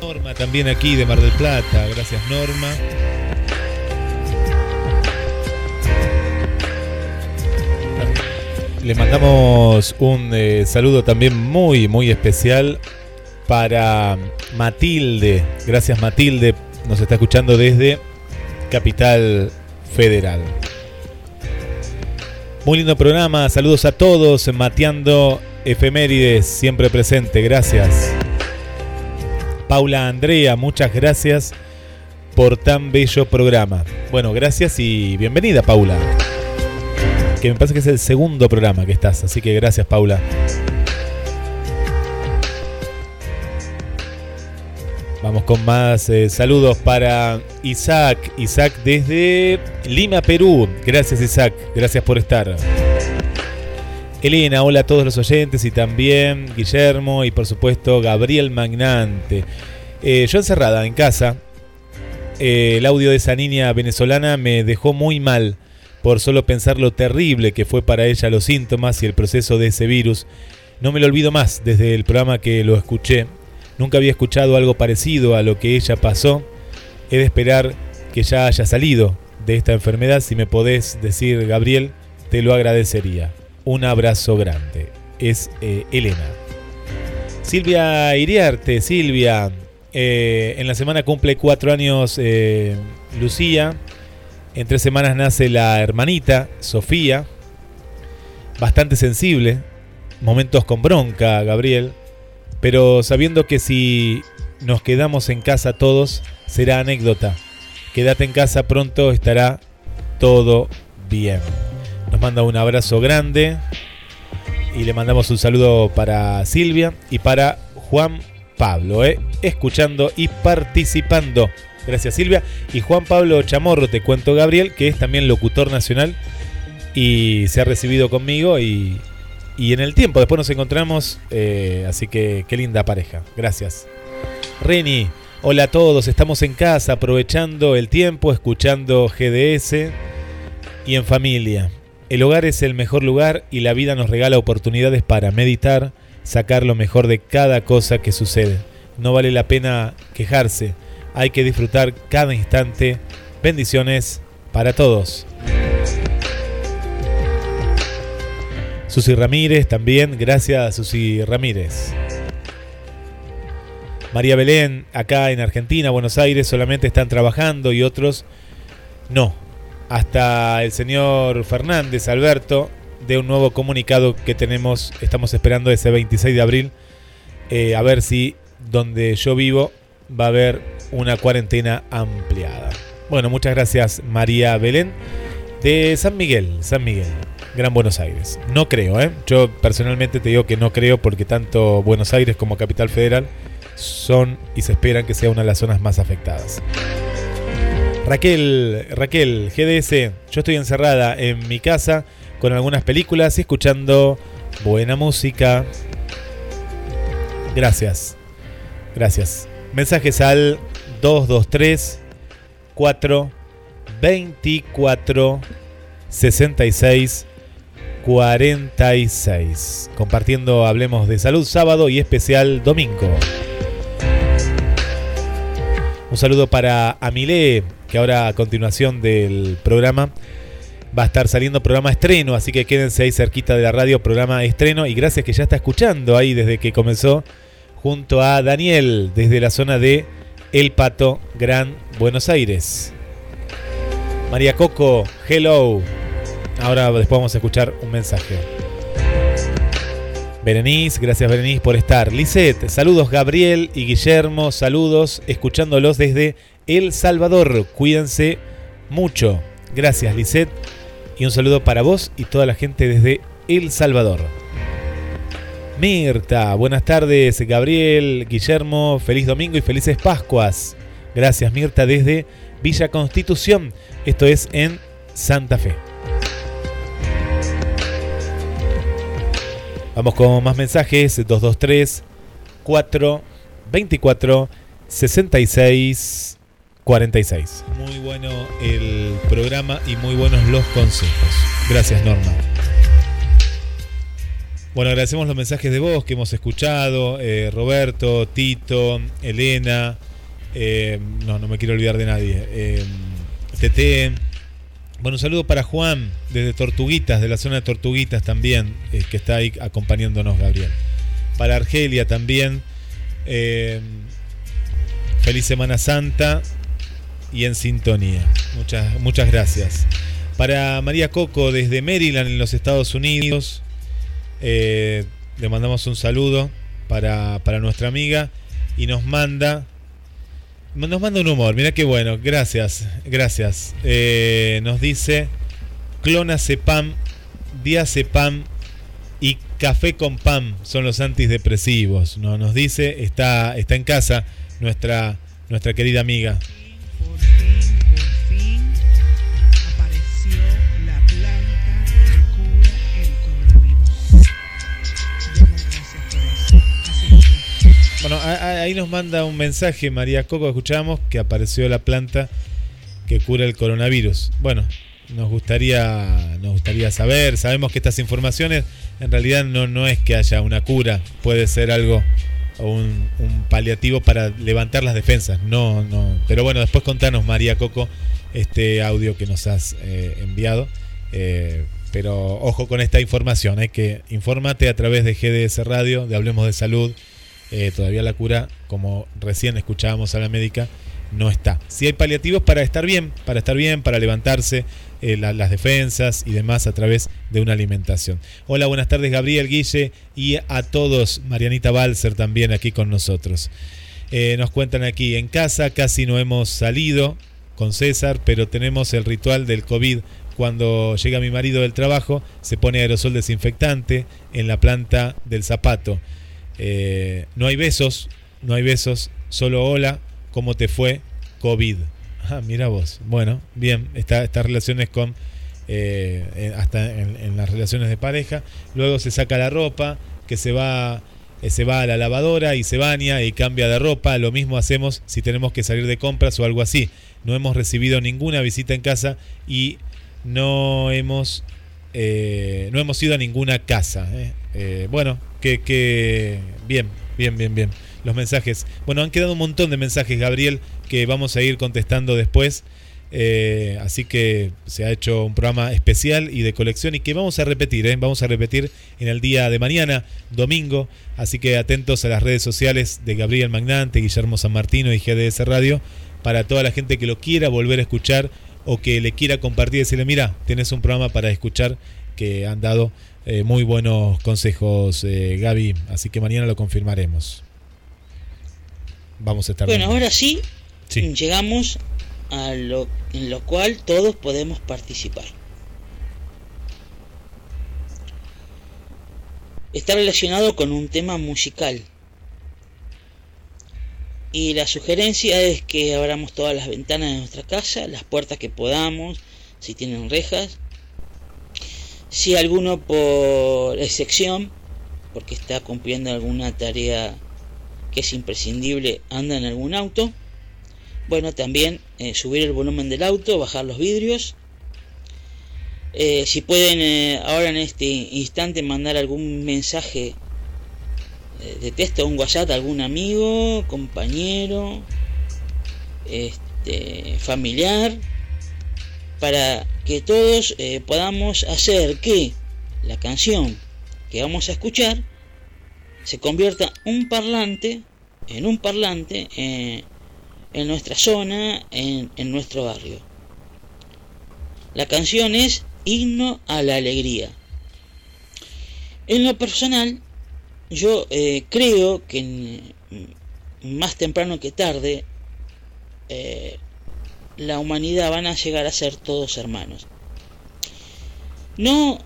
Norma también aquí de Mar del Plata, gracias Norma. Le mandamos un eh, saludo también muy, muy especial para Matilde. Gracias Matilde, nos está escuchando desde Capital Federal. Muy lindo programa, saludos a todos, mateando efemérides, siempre presente, gracias. Paula Andrea, muchas gracias por tan bello programa. Bueno, gracias y bienvenida Paula. Que me parece que es el segundo programa que estás, así que gracias Paula. Vamos con más eh, saludos para Isaac. Isaac desde Lima, Perú. Gracias Isaac, gracias por estar. Elena, hola a todos los oyentes y también Guillermo y por supuesto Gabriel Magnante. Eh, yo encerrada en casa, eh, el audio de esa niña venezolana me dejó muy mal por solo pensar lo terrible que fue para ella los síntomas y el proceso de ese virus. No me lo olvido más desde el programa que lo escuché. Nunca había escuchado algo parecido a lo que ella pasó. He de esperar que ya haya salido de esta enfermedad. Si me podés decir, Gabriel, te lo agradecería. Un abrazo grande. Es eh, Elena. Silvia Iriarte, Silvia. eh, en la semana cumple cuatro años eh, Lucía. En tres semanas nace la hermanita, Sofía. Bastante sensible. Momentos con bronca, Gabriel. Pero sabiendo que si nos quedamos en casa todos, será anécdota. Quédate en casa pronto, estará todo bien. Nos manda un abrazo grande. Y le mandamos un saludo para Silvia y para Juan Pablo, ¿eh? escuchando y participando. Gracias Silvia. Y Juan Pablo Chamorro, te cuento Gabriel, que es también locutor nacional y se ha recibido conmigo y, y en el tiempo después nos encontramos. eh, así que qué linda pareja. Gracias. Reni, hola a todos, estamos en casa aprovechando el tiempo, escuchando GDS y en familia. El hogar es el mejor lugar y la vida nos regala oportunidades para meditar, sacar lo mejor de cada cosa que sucede. No vale la pena quejarse, hay que disfrutar cada instante. Bendiciones para todos. Susi Ramírez también, gracias Susi Ramírez. María Belén, acá en Argentina, Buenos Aires, solamente están trabajando y otros no. Hasta el señor Fernández, Alberto, de un nuevo comunicado que tenemos, estamos esperando ese 26 de abril, eh, a ver si donde yo vivo va a haber una cuarentena ampliada. Bueno, muchas gracias María Belén de San Miguel, San Miguel, Gran Buenos Aires. No creo, ¿eh? Yo personalmente te digo que no creo porque tanto Buenos Aires como Capital Federal son y se esperan que sea una de las zonas más afectadas. Raquel, Raquel, GDS, yo estoy encerrada en mi casa con algunas películas y escuchando buena música. Gracias. Gracias. Mensajes al 223 4 24 66 46. Compartiendo Hablemos de Salud sábado y especial domingo. Un saludo para Amile, que ahora a continuación del programa va a estar saliendo programa estreno, así que quédense ahí cerquita de la radio, programa estreno. Y gracias que ya está escuchando ahí desde que comenzó junto a Daniel desde la zona de El Pato, Gran Buenos Aires. María Coco, hello. Ahora después vamos a escuchar un mensaje. Berenice, gracias Berenice por estar. Lisette, saludos Gabriel y Guillermo, saludos escuchándolos desde El Salvador. Cuídense mucho. Gracias Lisette. Y un saludo para vos y toda la gente desde El Salvador. Mirta, buenas tardes Gabriel, Guillermo, feliz domingo y felices Pascuas. Gracias Mirta desde Villa Constitución. Esto es en Santa Fe. Vamos con más mensajes. 223 4 24 66 46. Muy bueno el programa y muy buenos los consejos. Gracias, Norma. Bueno, agradecemos los mensajes de voz que hemos escuchado. eh, Roberto, Tito, Elena. eh, no, no me quiero olvidar de nadie. eh, Tete. Bueno, un saludo para Juan desde Tortuguitas, de la zona de Tortuguitas también, eh, que está ahí acompañándonos, Gabriel. Para Argelia también. eh, feliz Semana Santa y en sintonía. Muchas, muchas gracias. Para María Coco desde Maryland, en los Estados Unidos, eh, le mandamos un saludo para, para nuestra amiga y nos manda nos manda un humor, mira qué bueno, gracias, gracias. Eh, nos dice clonazepam, diazepam y café con pam son los antidepresivos. ¿no? Nos dice, está, está en casa nuestra, nuestra querida amiga. Bueno, ahí nos manda un mensaje María Coco, escuchamos que apareció la planta que cura el coronavirus. Bueno, nos gustaría, nos gustaría saber, sabemos que estas informaciones en realidad no, no es que haya una cura, puede ser algo un, un paliativo para levantar las defensas. No, no. Pero bueno, después contanos, María Coco, este audio que nos has eh, enviado. Eh, pero ojo con esta información, hay que infórmate a través de GDS Radio, de Hablemos de Salud. Eh, todavía la cura, como recién escuchábamos a la médica, no está. Si hay paliativos para estar bien, para estar bien, para levantarse eh, la- las defensas y demás a través de una alimentación. Hola, buenas tardes Gabriel Guille y a todos, Marianita Balser también aquí con nosotros. Eh, nos cuentan aquí, en casa casi no hemos salido con César, pero tenemos el ritual del COVID. Cuando llega mi marido del trabajo, se pone aerosol desinfectante en la planta del zapato. Eh, no hay besos, no hay besos, solo hola, ¿cómo te fue? COVID. Ah, mira vos. Bueno, bien, estas relaciones con, eh, hasta en, en las relaciones de pareja. Luego se saca la ropa, que se va, eh, se va a la lavadora y se baña y cambia de ropa. Lo mismo hacemos si tenemos que salir de compras o algo así. No hemos recibido ninguna visita en casa y no hemos eh, no hemos ido a ninguna casa. ¿eh? Eh, bueno, que, que bien, bien, bien, bien. Los mensajes. Bueno, han quedado un montón de mensajes, Gabriel, que vamos a ir contestando después. Así que se ha hecho un programa especial y de colección y que vamos a repetir, vamos a repetir en el día de mañana, domingo. Así que atentos a las redes sociales de Gabriel Magnante, Guillermo San Martino y GDS Radio para toda la gente que lo quiera volver a escuchar o que le quiera compartir decirle, mira, tenés un programa para escuchar que han dado eh, muy buenos consejos, eh, Gaby. Así que mañana lo confirmaremos. Vamos a estar. Bueno, dando. ahora sí, Sí. llegamos a lo en lo cual todos podemos participar. Está relacionado con un tema musical. Y la sugerencia es que abramos todas las ventanas de nuestra casa, las puertas que podamos, si tienen rejas. Si alguno por excepción, porque está cumpliendo alguna tarea que es imprescindible, anda en algún auto, bueno, también eh, subir el volumen del auto, bajar los vidrios. Eh, si pueden eh, ahora en este instante mandar algún mensaje eh, de texto, un WhatsApp a algún amigo, compañero, este, familiar, para que todos eh, podamos hacer que la canción que vamos a escuchar se convierta un parlante en un parlante eh, en nuestra zona, en, en nuestro barrio. La canción es Himno a la Alegría. En lo personal, yo eh, creo que más temprano que tarde eh, la humanidad van a llegar a ser todos hermanos. No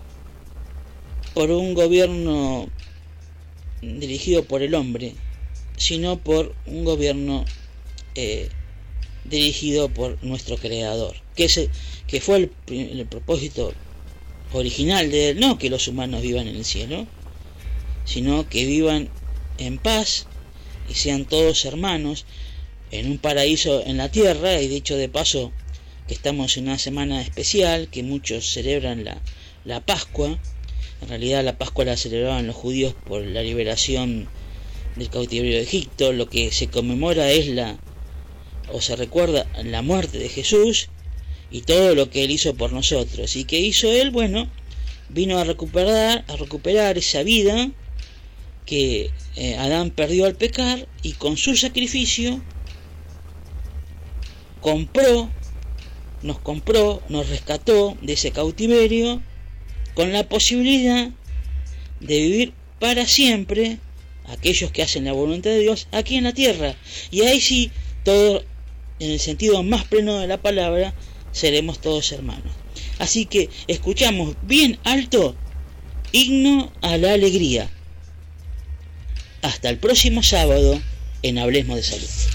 por un gobierno dirigido por el hombre, sino por un gobierno eh, dirigido por nuestro creador, que, que fue el propósito original de él, no que los humanos vivan en el cielo, sino que vivan en paz y sean todos hermanos en un paraíso en la tierra, y dicho de paso que estamos en una semana especial, que muchos celebran la, la Pascua, en realidad la Pascua la celebraban los judíos por la liberación del cautiverio de Egipto, lo que se conmemora es la, o se recuerda la muerte de Jesús y todo lo que él hizo por nosotros. ¿Y que hizo él? Bueno, vino a recuperar, a recuperar esa vida que eh, Adán perdió al pecar y con su sacrificio compró, nos compró, nos rescató de ese cautiverio con la posibilidad de vivir para siempre aquellos que hacen la voluntad de Dios aquí en la tierra. Y ahí sí, todo en el sentido más pleno de la palabra, seremos todos hermanos. Así que escuchamos bien alto, himno a la alegría. Hasta el próximo sábado en Hablemos de Salud.